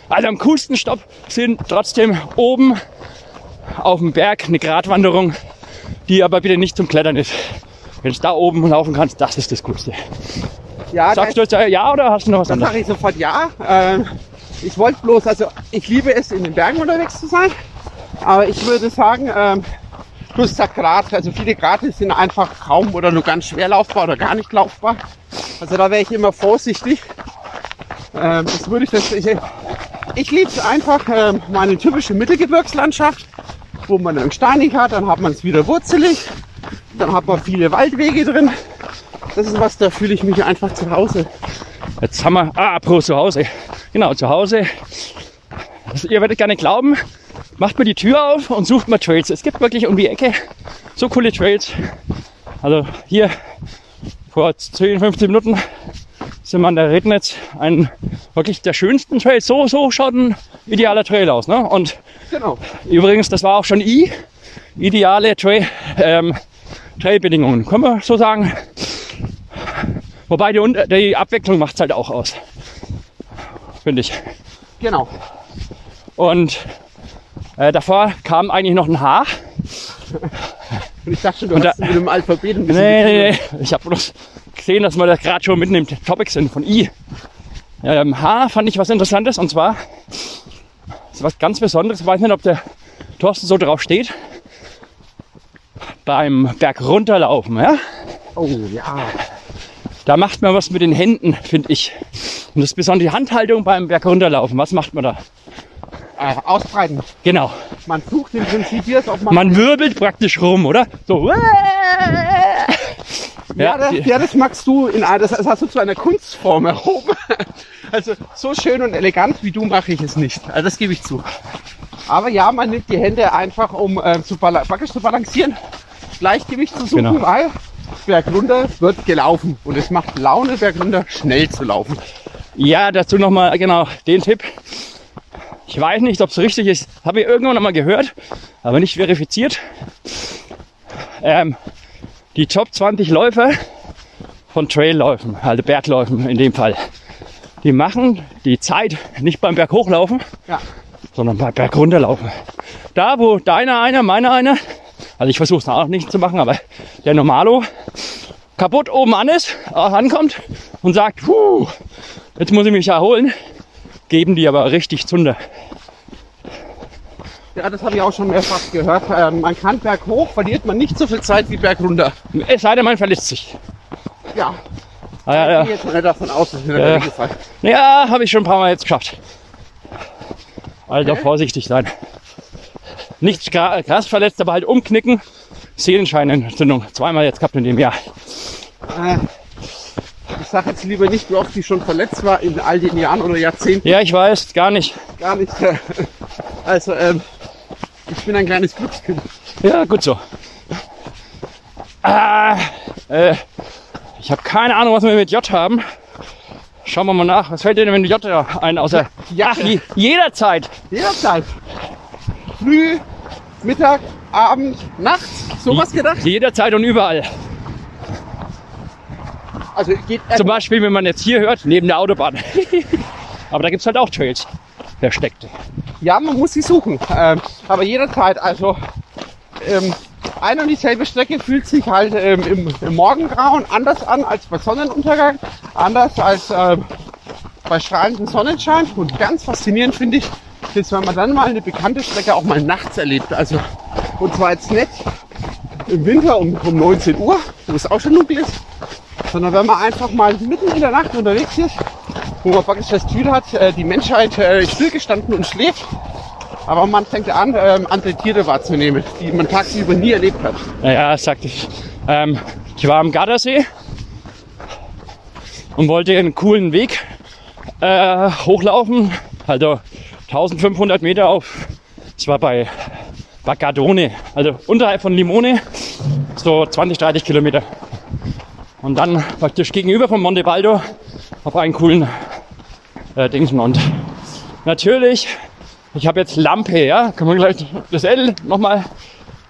Also am coolsten Stopp sind trotzdem oben auf dem Berg eine Gratwanderung, die aber bitte nicht zum Klettern ist. Wenn du da oben laufen kannst, das ist das Coolste. ja, Sagst du jetzt äh, ja oder hast du noch was Dann anderes? sage ich sofort ja. Ähm, ich wollte bloß, also ich liebe es, in den Bergen unterwegs zu sein. Aber ich würde sagen, ähm, hast gesagt Grat, also viele Grate sind einfach kaum oder nur ganz schwer laufbar oder gar nicht laufbar. Also da wäre ich immer vorsichtig. Ähm, das würde ich das, ich, ich liebe es einfach, ähm, meine typische Mittelgebirgslandschaft, wo man dann steinig hat, dann hat man es wieder wurzelig, dann hat man viele Waldwege drin. Das ist was, da fühle ich mich einfach zu Hause. Jetzt haben wir, ah, apropos zu Hause. Genau, zu Hause. Also, ihr werdet gar nicht glauben, macht mir die Tür auf und sucht mal Trails. Es gibt wirklich um die Ecke so coole Trails. Also hier vor 10, 15 Minuten sind wir an der Rednitz, ein wirklich der schönsten Trail. So, so schaut ein idealer Trail aus. Ne? Und Genau. übrigens, das war auch schon I, ideale Trail, ähm, Trailbedingungen. Können wir so sagen. Wobei die, Un- die Abwechslung macht es halt auch aus. Finde ich. Genau. Und äh, davor kam eigentlich noch ein H. Und ich dachte schon, du Und hast da- mit dem Alphabet ein bisschen Nee, nee, nee. Ich habe bloß gesehen, dass wir da gerade schon mitten im Topic sind von I. Ähm, H fand ich was Interessantes und zwar ist was ganz Besonderes. Ich weiß nicht, ob der Thorsten so drauf steht. Beim Berg runterlaufen, ja? Oh ja. Da macht man was mit den Händen, finde ich. Und das ist besonders die Handhaltung beim Berg runterlaufen. Was macht man da? Äh, ausbreiten. Genau. Man sucht im Prinzip hier, ob man. Man wirbelt praktisch rum, oder? So. ja, Ja, das, ja, das magst du in einer, das, hast du zu einer Kunstform erhoben. Also so schön und elegant wie du mache ich es nicht. Also das gebe ich zu. Aber ja, man nimmt die Hände einfach, um äh, zu, bala praktisch zu balancieren, Gleichgewicht zu suchen, Genau. weil Berg runter wird gelaufen. Und es macht Laune, Berg runter schnell zu laufen. Ja, dazu nochmal genau den Tipp. Ich weiß nicht, ob es richtig ist. Habe ich irgendwann noch mal gehört, aber nicht verifiziert. Ähm, die Top 20 Läufer von Trailläufen, also Bergläufen in dem Fall, die machen die Zeit nicht beim Berg hochlaufen, Ja. sondern beim Berg runterlaufen. Da, wo deiner einer, meiner einer, also ich versuche es auch nicht zu machen, aber der Normalo kaputt oben an ist, auch ankommt und sagt, jetzt muss ich mich erholen, geben die aber richtig Zunder. Ja, das habe ich auch schon mehrfach gehört. Ähm, man kann Berg hoch, verliert man nicht so viel Zeit wie Berg runter. Es sei denn, man verletzt sich. Ja, Ah, ja, ich ja. gehe jetzt mal davon aus, dass in der Ja. Habe ich schon ein paar Mal jetzt geschafft. Also vorsichtig sein. Nicht krass verletzt, aber halt umknicken. Sehenscheinentzündung. Zweimal jetzt gehabt in dem Jahr. Äh, ich sage jetzt lieber nicht, wie oft ich schon verletzt war in all den Jahren oder Jahrzehnten. Ja, ich weiß, gar nicht. Gar nicht. Also, ähm, ich bin ein kleines Glückskind. Ja, gut so. Ah, äh, ich habe keine Ahnung, was wir mit J haben. Schauen wir mal nach. Was fällt dir denn mit J ein? Außer Ja. Ach, je, jederzeit. Jederzeit. Früh, Mittag, Abend, nachts, sowas gedacht. Jederzeit und überall. Also geht Zum Beispiel, wenn man jetzt hier hört, neben der Autobahn. Aber da gibt's halt auch Trails. Versteckte. Ja, man muss sie suchen. Ähm, aber jederzeit, also ähm, eine und dieselbe Strecke fühlt sich halt ähm, im, im Morgengrauen anders an als bei Sonnenuntergang, anders als ähm, bei strahlendem Sonnenschein. Und ganz faszinierend finde ich, ist, wenn man dann mal eine bekannte Strecke auch mal nachts erlebt. Also, und zwar jetzt nicht im Winter um, um 19 Uhr, wo es auch schon dunkel ist, sondern wenn man einfach mal mitten in der Nacht unterwegs ist wo man praktisch das Gefühl hat, äh, die Menschheit äh, stillgestanden und schläft. Aber man fängt an, ähm, andere Tiere wahrzunehmen, die man tagsüber nie erlebt hat. Das sagte ich. Ähm, ich war am Gardasee und wollte einen coolen Weg äh, hochlaufen. Also 1500 Meter auf, es war bei Bagadone, also unterhalb von Limone, so 20, 30 Kilometer. Und dann praktisch gegenüber von Monte Baldo auf einen coolen äh, Dingsen. Und natürlich, ich habe jetzt Lampe, ja, kann man gleich das L nochmal,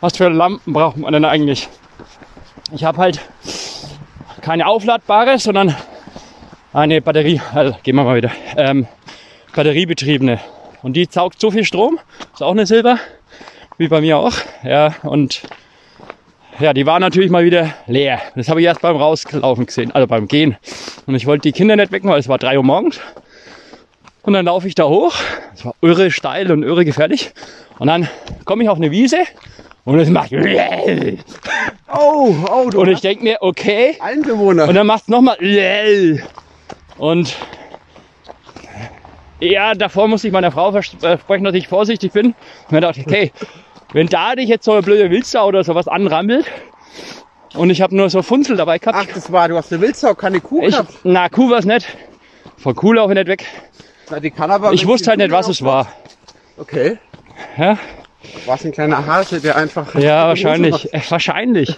was für Lampen braucht man denn eigentlich? Ich habe halt keine aufladbare, sondern eine Batterie, also gehen wir mal wieder, ähm, batteriebetriebene. Und die saugt so viel Strom, ist auch eine Silber, wie bei mir auch. Ja, und ja, die war natürlich mal wieder leer. Das habe ich erst beim Rauslaufen gesehen, also beim Gehen. Und ich wollte die Kinder nicht wecken, weil es war drei Uhr morgens. Und dann laufe ich da hoch. Es war irre steil und irre gefährlich. Und dann komme ich auf eine Wiese und es macht. Oh, oh, du Und ich denke mir, okay. Einbewohner. Und dann macht es nochmal. Und ja, davor musste ich meiner Frau vers- versprechen, dass ich vorsichtig bin. Und mir dachte, okay, wenn da dich jetzt so eine blöde Wildsau oder sowas anrammelt und ich habe nur so Funzel dabei gehabt. Ach, das war, du hast eine Wildsau, keine Kuh ich, gehabt. na, Kuh war's nicht. Von Kuh laufe ich nicht weg. Na, die kann aber Ich wusste halt nicht, was es war. Okay. Ja, War es ein kleiner Hase, der einfach. ja wahrscheinlich. Äh, wahrscheinlich.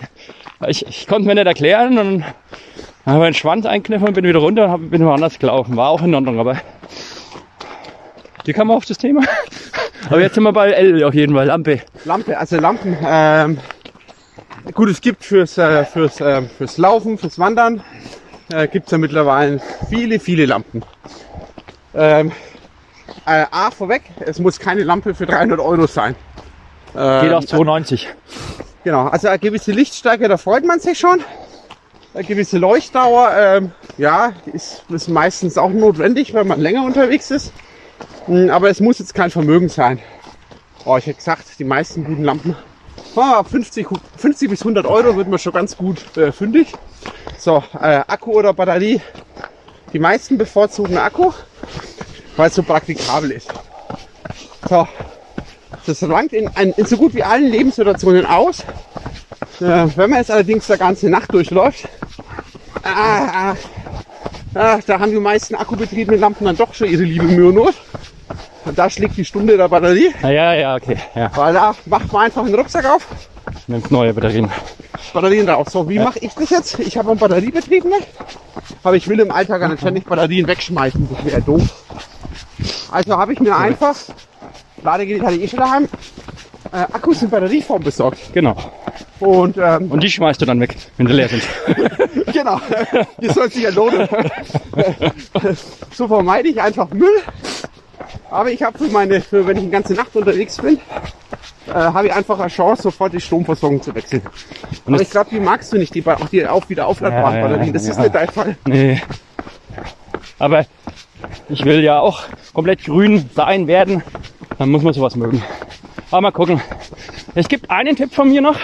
Ich, ich konnte mir nicht erklären und dann habe ich den Schwanz einkniffen und bin wieder runter und hab, bin woanders gelaufen. War auch in Ordnung, aber die kam auf das Thema. Aber jetzt sind wir bei L auf jeden Fall, Lampe. Lampe, also Lampen. Ähm, gut, es gibt fürs, äh, fürs, äh, fürs Laufen, fürs Wandern, äh, gibt es ja mittlerweile viele, viele Lampen. Ähm, äh, A, vorweg, es muss keine Lampe für 300 Euro sein. Ähm, Geht auf 2,90. Genau, also eine gewisse Lichtstärke, da freut man sich schon. Eine gewisse Leuchtdauer, ähm, ja, ist, ist meistens auch notwendig, wenn man länger unterwegs ist. Mm, Aber es muss jetzt kein Vermögen sein. Oh, ich hätte gesagt, die meisten guten Lampen, ab 50, 50 bis 100 Euro wird man schon ganz gut äh, fündig. So, äh, Akku oder Batterie. Die meisten bevorzugen Akku, weil es so praktikabel ist. So, das rankt in, in, so gut wie allen Lebenssituationen aus. Äh, wenn man jetzt allerdings der ganze Nacht durchläuft, ah, ah, ah, da haben die meisten akkubetriebenen Lampen dann doch schon ihre liebe Mühe Not. Und da schlägt die Stunde der Batterie, Ja, ja, ja, okay. Ja, weil da macht man einfach einen Rucksack auf, nimmt neue Batterien. Batterien drauf. So, wie mache ich das jetzt? Ich habe einen Batteriebetriebenen, aber ich will im Alltag nicht ständig Batterien wegschmeißen, das wäre doof. Also habe ich mir einfach, Ladegerät hatte ich eh schon daheim, äh, Akkus in Batterieform besorgt. Genau. Und ähm, Und die schmeißt du dann weg, wenn sie leer sind. Genau, hier soll sich ja lohnen. so vermeide ich einfach Müll. Aber ich habe für meine, für wenn ich eine ganze Nacht unterwegs bin, äh, habe ich einfach eine Chance, sofort die Stromversorgung zu wechseln. Und Aber ich glaube, die magst du nicht, die, auch die auf wieder aufladbaren Ja, ja, Batterien. Das ist ja. nicht dein Fall. Nee. Aber ich will ja auch komplett grün sein werden. Dann muss man sowas mögen. Aber mal gucken. Es gibt einen Tipp von mir noch.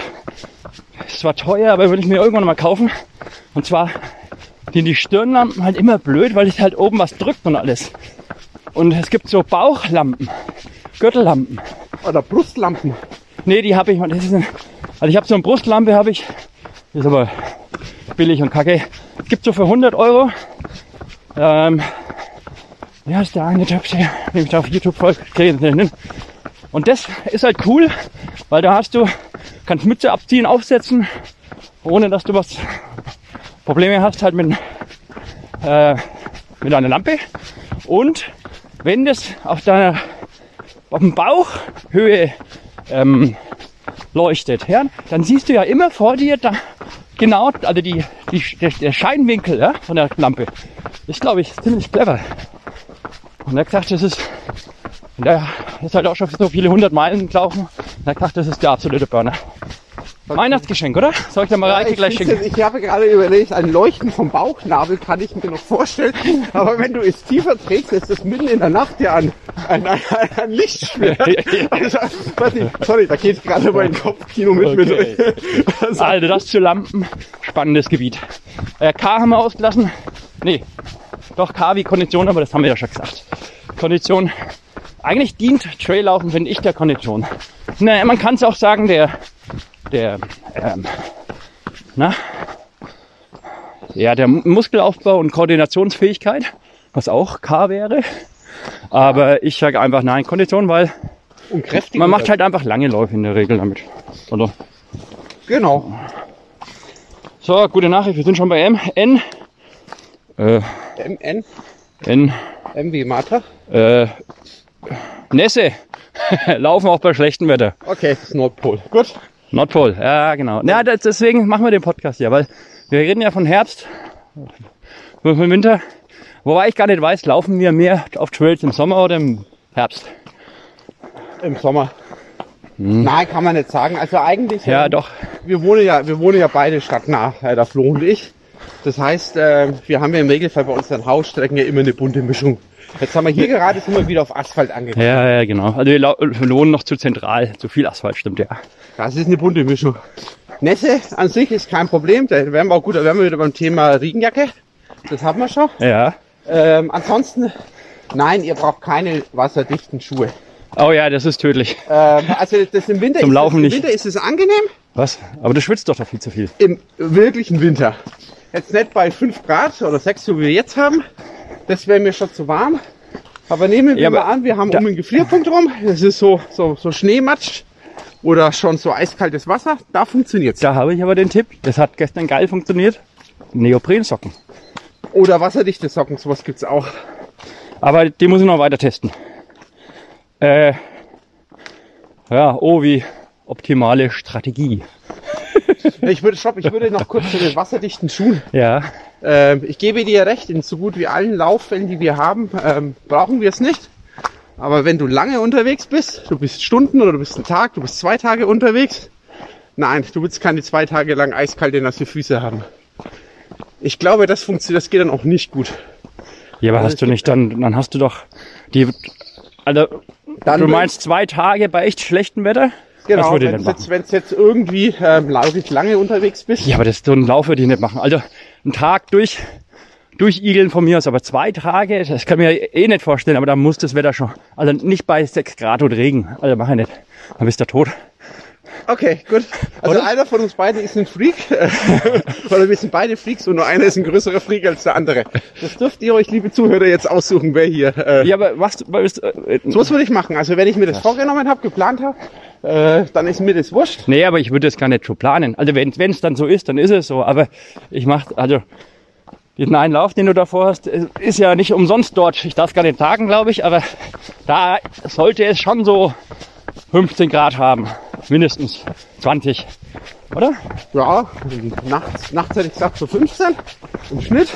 Es war teuer, aber würde ich mir irgendwann mal kaufen. Und zwar sind die Stirnlampen halt immer blöd, weil es halt oben was drückt und alles. Und es gibt so Bauchlampen, Gürtellampen. Oder Brustlampen. Nee, die habe ich. Das ist ein, also ich habe so eine Brustlampe, habe ich. Die ist aber billig und kacke. Es gibt so für 100 Euro. Ähm, ja, ist der eine Typ, der ich da auf YouTube folgt. Und das ist halt cool, weil da hast du, kannst Mütze abziehen, aufsetzen, ohne dass du was Probleme hast halt mit, äh, mit einer Lampe. Und wenn das auf deiner auf dem Bauchhöhe ähm, leuchtet, ja, dann siehst du ja immer vor dir da genau, also die, die, der, Scheinwinkel ja, von der Lampe. Ist, glaube ich, ziemlich clever. Und er hat gesagt, das ist, der ist halt auch schon so viele hundert Meilen gelaufen. Und er hat gesagt, das ist der absolute Burner. Weihnachtsgeschenk, oder? Soll ich dir mal Reike ich, gleich jetzt- ich habe gerade überlegt, ein Leuchten vom Bauchnabel kann ich mir noch vorstellen. Aber wenn du es tiefer trägst, ist es mitten in der Nacht ja ein, ein, ein, ein Lichtschwert. Also, weiß nicht, sorry, da geht gerade mein Kopfkino mit mir Okay. durch. Also, Also das zu Lampen, spannendes Gebiet. Äh, K haben wir ausgelassen. Nee, doch K wie Kondition, aber das haben wir ja schon gesagt. Kondition. Eigentlich dient Traillaufen, finde ich, der Kondition. Naja, man kann es auch sagen, der, der, ähm, na, ja, der Muskelaufbau und Koordinationsfähigkeit, was auch K wäre. Aber ich sage einfach nein, Kondition, weil man macht halt einfach lange Läufe in der Regel damit. Oder? Genau. So, gute Nachricht, wir sind schon bei M. N. Äh, MN, N. MW Mata. Äh, Nässe. Laufen auch bei schlechtem Wetter. Okay, das ist Nordpol. Gut. Nordpol, ja genau. Ja, das, deswegen machen wir den Podcast hier, weil wir reden ja von Herbst, von Winter. Wobei ich gar nicht weiß, laufen wir mehr auf Trails im Sommer oder im Herbst? Im Sommer. Nein, kann man nicht sagen. Also eigentlich. Hm. Ja, ähm, doch. Wir wohnen ja, wir wohnen ja beide stadtnah, äh, der Flo und ich. Das heißt, äh, wir haben ja im Regelfall bei unseren Hausstrecken ja immer eine bunte Mischung. Jetzt haben wir hier gerade sind wir wieder auf Asphalt angekommen. Ja, ja, genau. Also wir, wohnen noch zu zentral, zu viel Asphalt, stimmt ja. Das ist eine bunte Mischung. Nässe an sich ist kein Problem. Da wären wir auch gut, da wären wir wieder beim Thema Regenjacke. Das haben wir schon. Ja. Ähm, ansonsten, nein, ihr braucht keine wasserdichten Schuhe. Oh ja, das ist tödlich. Ähm, also das im Winter Zum ist Laufen das, im nicht. Winter ist es angenehm. Was? Aber du schwitzt doch da viel zu viel. Im wirklichen Winter. Jetzt nicht bei 5 Grad oder 6, so wie wir jetzt haben. Das wäre mir schon zu warm. Aber nehmen wir Ja, mal an, wir haben um den Gefrierpunkt rum. Das ist so, so, so Schneematsch oder schon so eiskaltes Wasser. Da funktioniert's. Da habe ich aber den Tipp, das hat gestern geil funktioniert. Neoprensocken. Oder wasserdichte Socken, sowas gibt's auch. Aber die muss ich noch weiter testen. Äh, ja, oh, wie optimale Strategie. Ich würde, stopp, ich würde noch kurz zu den wasserdichten Schuhen. Ja, Ähm, ich gebe dir recht, in so gut wie allen Lauffällen, die wir haben, ähm, brauchen wir es nicht. Aber wenn du lange unterwegs bist, du bist Stunden oder du bist einen Tag, du bist zwei Tage unterwegs, nein, du willst keine zwei Tage lang eiskalte, nasse Füße haben. Ich glaube, das funktioniert, das geht dann auch nicht gut. ja aber Also hast du nicht dann, dann hast du doch die, also, Dann du meinst zwei Tage bei echt schlechtem Wetter? Genau, wenn du jetzt, wenn's jetzt irgendwie ähm, wirklich lange unterwegs bist, Ja, aber das so einen Lauf würde ich nicht machen. Also, einen Tag durch, durchigeln von mir aus, aber zwei Tage, das kann ich mir eh nicht vorstellen, aber da muss das Wetter schon, also nicht bei 6 Grad und Regen, also mach ich nicht. Dann bist du tot. Okay, gut. Also Oder? einer von uns beiden ist ein Freak. Oder wir sind beide Freaks und nur einer ist ein größerer Freak als der andere. Das dürft ihr euch, liebe Zuhörer, jetzt aussuchen, wer hier. Äh, Ja, aber was, was äh, So was würde ich machen. Also wenn ich mir das vorgenommen habe, geplant habe, äh, dann ist mir das wurscht. Nee, aber ich würde das gar nicht so planen. Also wenn es dann so ist, dann ist es so. Aber ich mache, also diesen einen Lauf, den du davor hast, äh, ist ja nicht umsonst dort. Ich darf gar nicht sagen, glaube ich, aber da sollte es schon so 15 Grad haben. Mindestens 20. Oder? Ja, nachts, nachts hätte ich gesagt so 15 im Schnitt.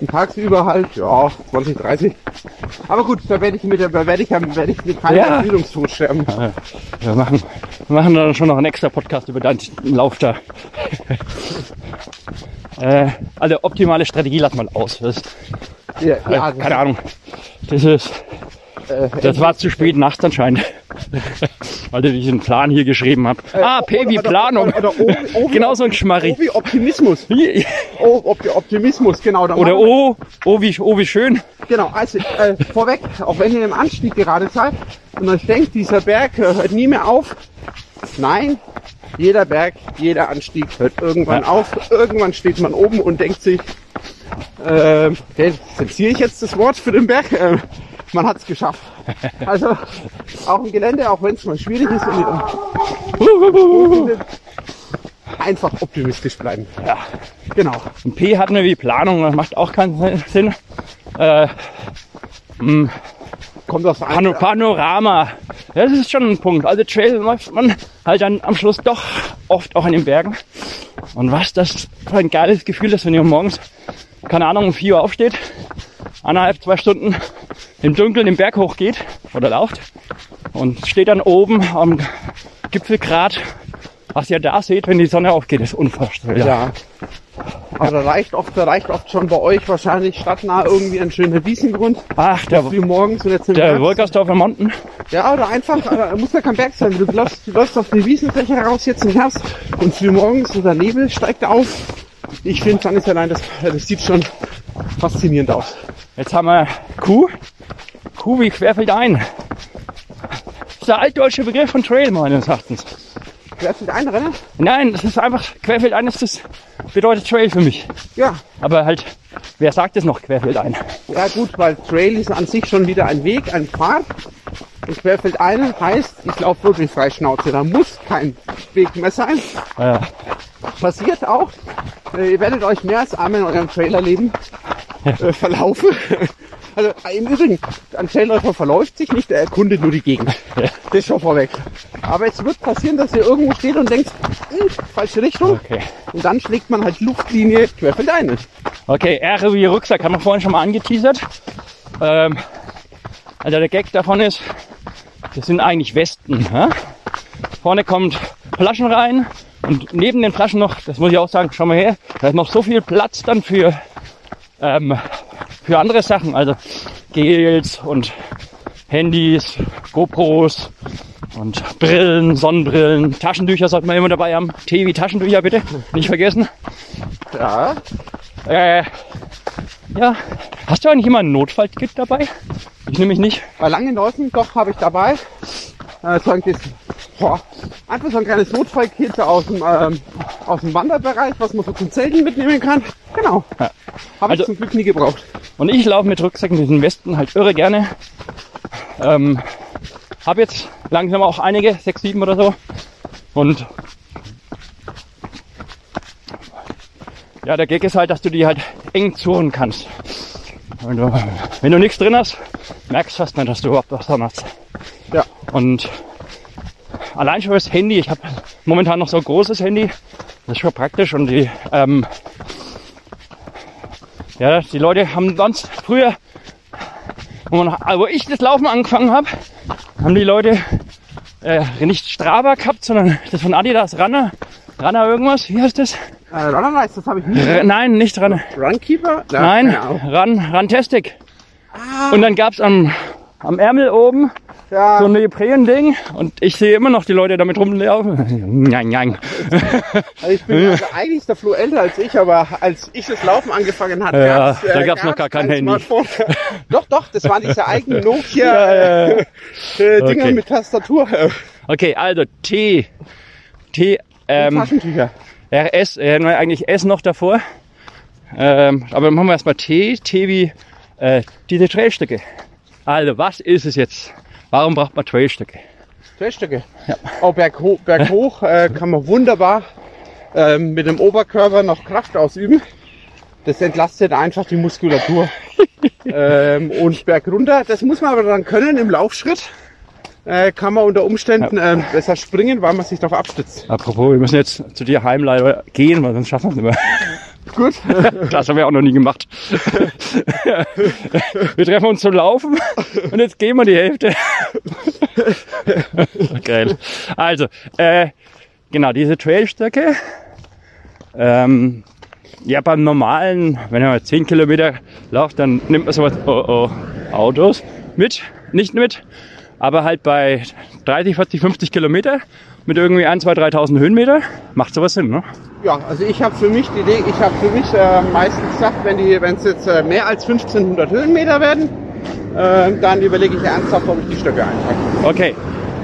Und tagsüber halt, ja, 20, 30. Aber gut, da werde ich mit der, da werde ich, werde ich mit keinem Ja. Ermüdungstod sterben. Wir machen, wir machen dann schon noch einen extra Podcast über deinen Lauf da. äh, also optimale Strategie lass mal aus. Das, Ja, ja, äh, keine Ahnung. Das ist, äh, Das war zu spät nachts anscheinend. Weil ich einen Plan hier geschrieben habe. ah, P wie oder- Planung. Oder, oder O, o wie Genau so ein Schmarri. O wie Optimismus. O, Op Optimismus, genau. Oder oh, oh wie, oh wie schön. Genau, also äh, vorweg, auch wenn ihr im Anstieg gerade seid und euch denkt, dieser Berg äh, hört nie mehr auf. Nein, jeder Berg, jeder Anstieg hört irgendwann Ja. auf. Irgendwann steht man oben und denkt sich, äh, okay, zensiere ich jetzt das Wort für den Berg? Äh, man hat es geschafft. Also auch im Gelände, auch wenn es mal schwierig ist, einfach optimistisch bleiben. Ja. Genau. Und P hat eine wie Planung, das macht auch keinen Sinn. Äh, Kommt aus Pano Panorama. Das ist schon ein Punkt. Also Trail läuft man halt dann am Schluss doch oft auch in den Bergen. Und was das für ein geiles Gefühl ist, wenn ihr morgens, keine Ahnung, um 4 Uhr aufsteht, eineinhalb, zwei Stunden im Dunkeln den Berg hochgeht oder lauft und steht dann oben am Gipfelgrat. Was ihr da seht, wenn die Sonne aufgeht, ist unvorstellbar. Ja. Aber da reicht oft, da reicht oft schon bei euch wahrscheinlich stadtnah irgendwie ein schöner Wiesengrund. Ach, der, Wie morgens und jetzt im der. Wolkersdorfer Mountain. Ja, oder einfach, äh, muss ja kein Berg sein. Du läufst, du läufst auf die Wiesenfläche raus jetzt im Herbst und früh morgens und der Nebel steigt auf. Ich finde, dann ist allein das, das sieht schon faszinierend aus. Jetzt haben wir Kuh. Kuh wie querfeld ein. Das ist der altdeutsche Begriff von Trail meines Erachtens. Querfeld einrennen? Nein, das ist einfach, querfeld ein ist das, bedeutet Trail für mich. Ja. Aber halt, wer sagt es noch querfeld ein? Ja gut, weil Trail ist an sich schon wieder ein Weg, ein Pfad. Und querfeld ein heißt, ich laufe wirklich frei Schnauze. Da muss kein Weg mehr sein. Ja, Passiert auch. Äh, Ihr werdet euch mehr als einmal in eurem Trailerleben äh, verlaufen. Also im Übrigen, ein Trailläufer verläuft sich nicht, er erkundet nur die Gegend. Ja. Das ist schon vorweg. Aber es wird passieren, dass ihr irgendwo steht und denkt, hm, falsche Richtung. okay. Und dann schlägt man halt Luftlinie querfeld ein. Okay, R wie Rucksack haben wir vorhin schon mal angeteasert. Ähm, also der Gag davon ist, das sind eigentlich Westen. Ja? Vorne kommt Flaschen rein und neben den Flaschen noch, das muss ich auch sagen, schau mal her, da ist noch so viel Platz dann für, ähm, für andere Sachen, also Gels und Handys, GoPros und Brillen, Sonnenbrillen, Taschentücher sollten wir immer dabei haben. Tee wie Taschentücher bitte, nicht vergessen. Ja. Äh, ja. Hast du eigentlich immer ein Notfallkit dabei? Ich nämlich nicht. Bei langen Läufen doch habe ich dabei äh, so ein, das, boah, einfach so ein kleines Notfallkit aus dem, ähm, aus dem Wanderbereich, was man so zum Zelten mitnehmen kann. Genau. Ja. Habe Also- ich zum Glück nie gebraucht. Und ich laufe mit Rucksäcken diesen Westen halt irre gerne. Ähm, hab jetzt langsam auch einige, sechs, sieben oder so. Und ja, der Gag ist halt, dass du die halt eng zurren kannst. Wenn du, wenn du nichts drin hast, merkst fast nicht, dass du überhaupt was dran hast. Ja. Und allein schon das Handy, ich habe momentan noch so ein großes Handy, das ist schon praktisch und die, ähm, ja, die Leute haben sonst früher, wo, man, wo ich das Laufen angefangen habe, haben die Leute äh, nicht Strava gehabt, sondern das von Adidas Runner, Runner irgendwas, wie heißt das? Äh, Runner Nice, das habe ich nie. Äh, nein, nicht Runner. Runkeeper? Ja, Nein, Ahnung. Run, Runtastic. Und dann gab's am, am Ärmel oben Ja, so ein Neopren-Ding und ich sehe immer noch die Leute damit rumlaufen. Nein, nein. also ich bin also eigentlich der Flo älter als ich, aber als ich das Laufen angefangen hatte, Ja, gab's, äh, da gab's noch gar kein Handy. Smartphone. doch, doch, das waren diese eigenen Nokia Ja, äh, Dinger Okay. mit Tastatur. Äh, Okay, also T. T. Ähm, Taschentücher. RS, äh, eigentlich S noch davor. Ähm, aber machen wir erstmal T. T wie äh, diese Trailstücke. Also, was ist es jetzt? Warum braucht man Trailstücke? Trailstücke. Oh, berghoch, berghoch äh, kann man wunderbar ähm, mit dem Oberkörper noch Kraft ausüben. Das entlastet einfach die Muskulatur. ähm, und bergunter, das muss man aber dann können im Laufschritt. Äh, kann man unter Umständen ähm, besser springen, weil man sich darauf abstützt. Apropos, wir müssen jetzt zu dir heim leider gehen, weil sonst schaffen wir es nicht mehr. Gut. Das haben wir auch noch nie gemacht. Wir treffen uns zum Laufen und jetzt gehen wir die Hälfte. Geil. Also, äh, genau, diese Trailstöcke. Ähm, ja, beim normalen, wenn man 10 Kilometer lauft, dann nimmt man sowas, oh, oh, Autos mit, nicht mit. Aber halt bei 30, 40, 50 Kilometer mit irgendwie 1, 2, 3.000 Höhenmeter macht sowas Sinn, ne? Ja, also ich habe für mich die Idee, ich habe für mich äh, meistens gesagt, wenn es jetzt äh, mehr als 1500 Höhenmeter werden, äh, dann überlege ich ernsthaft, ob ich die Stöcke einpacke. Okay.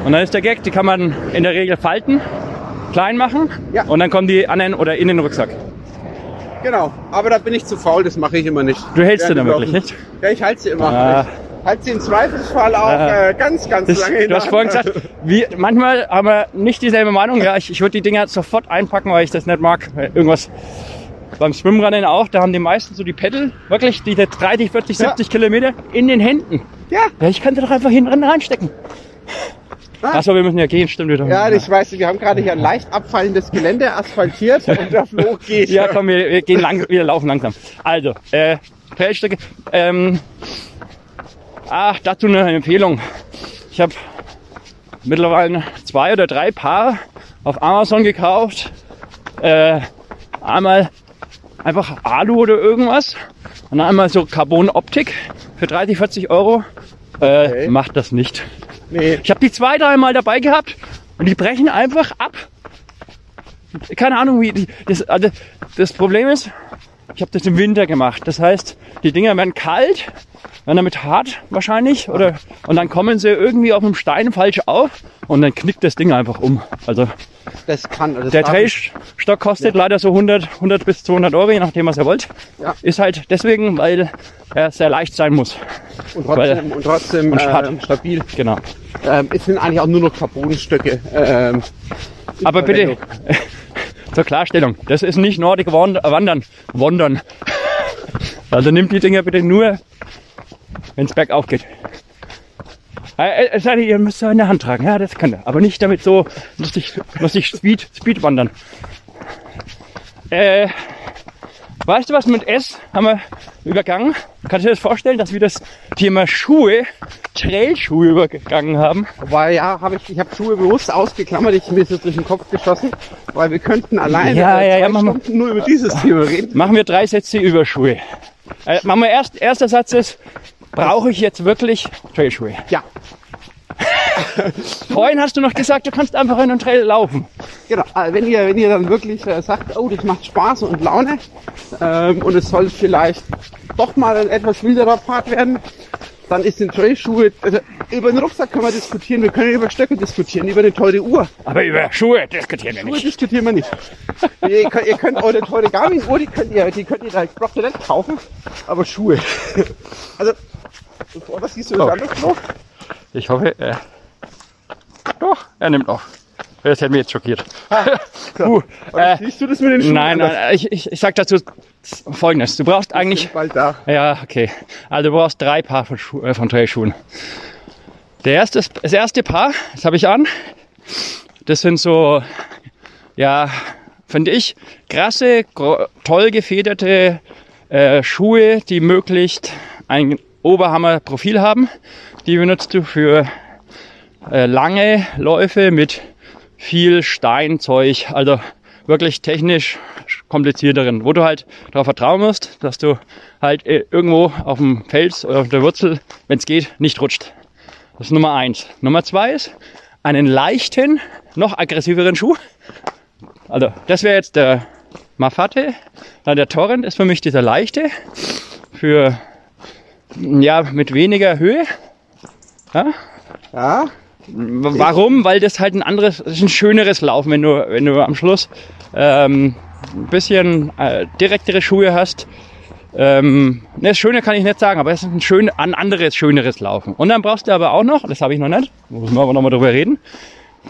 Und dann ist der Gag, die kann man in der Regel falten, klein machen Ja. und dann kommen die an den oder in den Rucksack. Genau, aber da bin ich zu faul, das mache ich immer nicht. Du hältst sie dann wirklich, nicht? Ja, ich halte sie immer. Ah. Ich halte sie im Zweifelsfall auch äh, ganz, ganz Das, lange in du hast vorhin gesagt, wie, manchmal haben wir nicht dieselbe Meinung. Ja, ich, ich würde die Dinger sofort einpacken, weil ich das nicht mag. Weil Irgendwas beim Schwimmrennen auch, da haben die meisten so die Pedal, wirklich diese 30, 40, Ja. 70 Kilometer in den Händen. Ja, Ja, ich kann sie doch einfach hinten reinstecken. Ah. Achso, wir müssen ja gehen, stimmt wieder. ja, ich weiß, wir haben gerade hier ein leicht abfallendes Gelände asphaltiert und der Flo geht. Ja, komm, wir, wir gehen lang, wir laufen langsam. Also, äh, Trailstücke. Ähm, ach, dazu eine Empfehlung. Ich habe mittlerweile zwei oder drei Paar auf Amazon gekauft. Äh, einmal einfach Alu oder irgendwas und einmal so Carbon-Optik für 30, 40 Euro. Äh, Okay. Macht das nicht. Nee, Ich habe die zwei, dreimal dabei gehabt und die brechen einfach ab. Keine Ahnung, wie die, das, also das Problem ist, ich habe das im Winter gemacht. Das heißt, die Dinger werden kalt, werden damit hart wahrscheinlich, oder und dann kommen sie irgendwie auf dem Stein falsch auf und dann knickt das Ding einfach um. Also Das kann. Das der Trailstock kostet leider so 100, 100 bis 200 Euro, je nachdem was ihr wollt. Ja. Ist halt deswegen, weil er sehr leicht sein muss. und trotzdem, und trotzdem und ähm, stabil. Genau. Ähm, es sind eigentlich auch nur noch Carbonstöcke. Ähm, Aber bitte. zur Klarstellung, das ist nicht Nordic Wand- Wandern. Wandern. Also nimmt die Dinger bitte nur, wenn es bergauf geht. Äh, äh, seid ihr, müsst es in der Hand tragen, ja, das könnt ihr. Aber nicht damit so lustig, lustig Speed, Speed wandern. Äh, weißt du was mit S haben wir übergangen? Kannst du dir das vorstellen, dass wir das Thema Schuhe, Trailschuhe übergegangen haben? Weil ja, habe ich, ich habe Schuhe bewusst ausgeklammert, ich ist jetzt durch den Kopf geschossen, weil wir könnten alleine Ja, ja, ja. Stunden nur über dieses Thema reden. Machen wir drei Sätze über Schuhe. Äh, machen wir erst, erster Satz ist, brauche ich jetzt wirklich Trailschuhe? Ja, Vorhin hast du noch gesagt, du kannst einfach in einen Trail laufen. genau. Äh, wenn ihr, wenn ihr dann wirklich äh, sagt, oh, das macht Spaß und Laune ähm, und es soll vielleicht doch mal ein etwas wilderer Pfad werden, dann ist den Trailschuhe, also über den Rucksack können wir diskutieren, wir können über Stöcke diskutieren, über eine teure Uhr. Aber über Schuhe diskutieren wir Schuhe nicht. diskutieren wir nicht. ihr, könnt, ihr könnt eure teure Garmin-Uhr, die könnt ihr, die könnt ihr da Block direkt kaufen, aber Schuhe. Also, das siehst du Oh. Klo? Ich hoffe, äh, doch, er nimmt auf. Das hätte mich jetzt schockiert. uh, äh, Siehst du das mit den Schuhen? nein, nein, ich, ich, ich sag dazu Folgendes. Du brauchst eigentlich Bald da. Ja, okay. Also du brauchst drei Paar von, Schu äh, von Trailschuhen. Der erste, das erste Paar, das habe ich an. Das sind so, ja, finde ich, krasse, toll gefederte äh, Schuhe, die möglichst ein Oberhammer-Profil haben. Die benutzt du für äh, lange Läufe mit viel Steinzeug, also wirklich technisch komplizierteren, wo du halt darauf vertrauen musst, dass du halt äh, irgendwo auf dem Fels oder auf der Wurzel, wenn es geht, nicht rutscht. Das ist Nummer eins. Nummer zwei ist einen leichten, noch aggressiveren Schuh. Also das wäre jetzt der Mafate. Dann der Torrent ist für mich dieser leichte. Für ja mit weniger Höhe. Ja, Ja, Warum? Weil das halt ein anderes, das ist ein schöneres Laufen, wenn du, wenn du am Schluss ähm, ein bisschen äh, direktere Schuhe hast. Ähm, ne, das Schöne kann ich nicht sagen, aber es ist ein, schön, ein anderes, schöneres Laufen. Und dann brauchst du aber auch noch, das habe ich noch nicht, muss man aber noch mal drüber reden,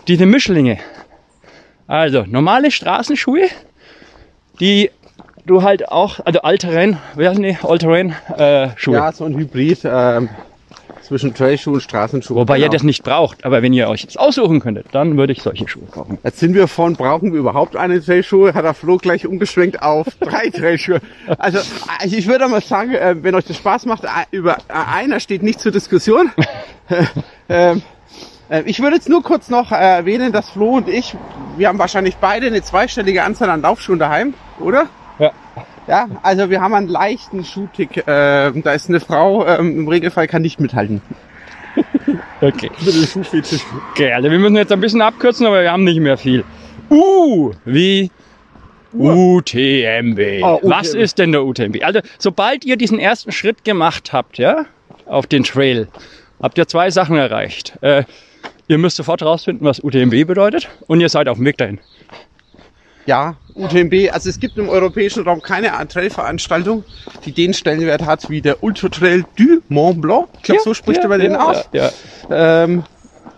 diese Mischlinge. Also normale Straßenschuhe, die du halt auch, also All-Terrain, wie heißen die? All-Terrain äh, Schuhe. ja, so ein Hybrid ähm, zwischen Trailschuh und Straßenschuh. Wobei ihr Genau. das nicht braucht, aber wenn ihr euch das aussuchen könntet, dann würde ich solche Schuhe kaufen. Jetzt sind wir von, brauchen wir überhaupt eine Trailschuhe? Hat der Flo gleich umgeschwenkt auf drei Trailschuhe. Also ich würde mal sagen, äh, wenn euch das Spaß macht, äh, über äh, einer steht nicht zur Diskussion. ähm, äh, ich würde jetzt nur kurz noch äh, erwähnen, dass Flo und ich, wir haben wahrscheinlich beide eine zweistellige Anzahl an Laufschuhen daheim, oder? Ja. Ja, also wir haben einen leichten Schuhtick. Äh, da ist eine Frau, ähm, im Regelfall kann nicht mithalten. Okay. Mit dem Schuhfetisch. Okay, also wir müssen jetzt ein bisschen abkürzen, aber wir haben nicht mehr viel. U wie UTMB. Oh, UTMB. Was ist denn der UTMB? Also, sobald ihr diesen ersten Schritt gemacht habt, ja, auf den Trail, habt ihr zwei Sachen erreicht. Äh, ihr müsst sofort rausfinden, was UTMB bedeutet und ihr seid auf dem Weg dahin. Ja, UTMB, also es gibt im europäischen Raum keine Trailveranstaltung, die den Stellenwert hat wie der Ultra Trail du Mont Blanc. Ich glaube, so spricht ja, man den ja, aus. Ja, ja. Ähm,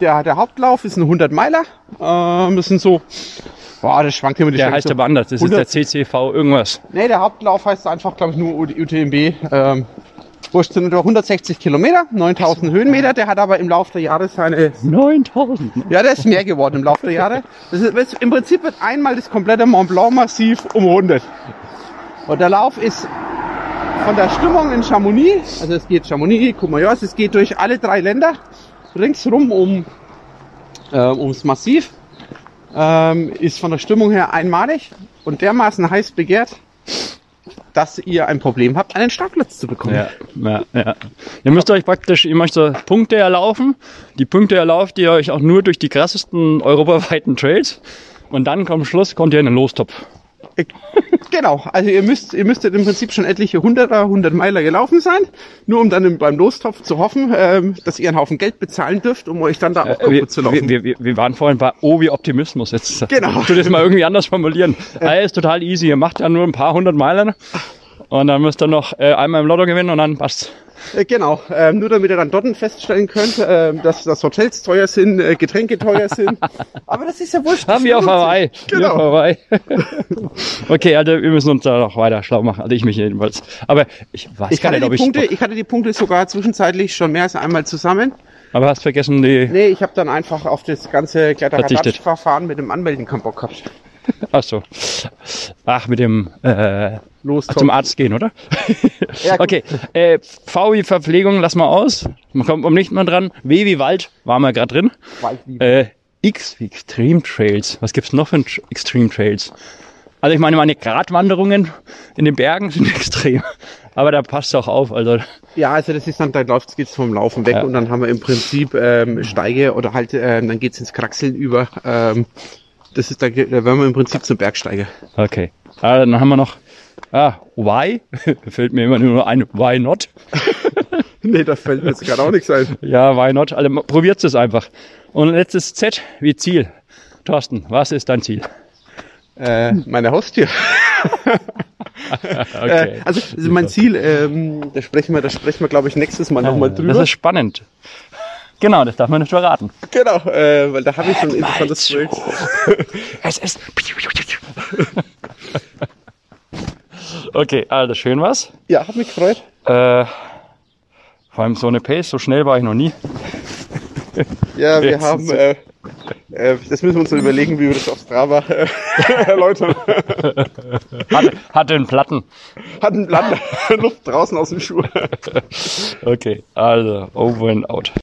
der, der Hauptlauf ist ein 100 Meiler. Ähm, das sind so, boah, das schwankt immer die Der heißt so aber anders. Das ist 100 der CCV irgendwas. Nee, der Hauptlauf heißt einfach, glaube ich, nur UTMB. Ähm, wurscht, sind etwa 160 Kilometer, 9000 Höhenmeter. Der hat aber im Laufe der Jahre seine 9000. ja, der ist mehr geworden im Laufe der Jahre. Das ist, das- Im Prinzip wird einmal das komplette Mont Blanc Massiv umrundet. Und der Lauf ist von der Stimmung in Chamonix, also es geht Chamonix, Courmayeurs, es geht durch alle drei Länder ringsrum um äh, ums Massiv, ähm, ist von der Stimmung her einmalig und dermaßen heiß begehrt, dass ihr ein Problem habt, einen Startplatz zu bekommen. Ja, ja, ja. Ihr müsst euch praktisch, ihr möchtet Punkte erlaufen. Die Punkte erlauft ihr euch auch nur durch die krassesten europaweiten Trails. Und dann am Schluss kommt ihr in den Lostopf. Äh, Genau, also ihr müsst, ihr müsstet im Prinzip schon etliche Hunderter, hundert Meiler gelaufen sein, nur um dann im- beim Lostopf zu hoffen, ähm, dass ihr einen Haufen Geld bezahlen dürft, um euch dann da auch Äh, wir, zu laufen. wir, wir, wir waren vorhin bei Oh wie Optimismus. Jetzt Genau. tu das mal irgendwie anders formulieren. Ah, ist total easy. Ihr macht ja nur ein paar hundert Meilen und dann müsst ihr noch äh, einmal im Lotto gewinnen und dann passt. Äh, genau, ähm, nur damit ihr dann dort feststellen könnt, ähm, dass, dass Hotels teuer sind, äh, Getränke teuer sind. Aber das ist ja wurscht. Ah, wie auf Hawaii. Wie auf Genau. Hawaii. okay, also wir müssen uns da noch weiter schlau machen. Also ich mich jedenfalls. Aber ich weiß Ich gar nicht, ob ich. Punkte, ich hatte die Punkte sogar zwischenzeitlich schon mehr als einmal zusammen. Aber hast vergessen die. Nee, ich habe dann einfach auf das ganze Verzichtet. Kletteradatsch-Verfahren mit dem Anmelden keinen Bock gehabt. Ach so. Ach, mit dem äh, Los, zum Arzt gehen, oder? Ja, okay. Äh, V wie Verpflegung lassen wir aus. Man kommt um nicht mal dran. W wie Wald waren wir gerade drin. Waldliebe. Äh, X wie Extreme Trails. Was gibt's noch für Tr- Extreme Trails? Also ich meine, meine Gratwanderungen in den Bergen sind extrem. Aber da passt auch auf. Also Ja, also das ist dann, da läuft geht's vom Laufen weg Ja. und dann haben wir im Prinzip ähm, Steige oder halt, ähm, dann geht's ins Kraxeln über. Ähm, das ist, da, da werden wir im Prinzip zum Bergsteiger. Okay. Ah, dann haben wir noch. Ah, why? Fällt mir immer nur ein, why not? nee, da fällt mir jetzt gerade auch nichts ein. Ja, why not? Also probiert es einfach. Und letztes Z wie Ziel. Thorsten, was ist dein Ziel? Äh, meine Haustür. Okay. Äh, also, also mein Ziel, ähm, da sprechen wir, da sprechen wir, glaube ich, nächstes Mal nochmal das drüber. ist spannend. Genau, das darf man nicht verraten. Genau, äh, weil da habe ich schon ein interessantes Bild. Es ist. Okay, also schön was. Ja, hat mich gefreut. Äh, vor allem so eine Pace, so schnell war ich noch nie. Ja, wir Jetzt haben, äh, äh, das müssen wir uns noch überlegen, wie wir das auf Strava äh, erläutern. Hatte, hatte einen Platten. Hat ein Blatt Luft draußen aus dem Schuh. Okay, also over and out.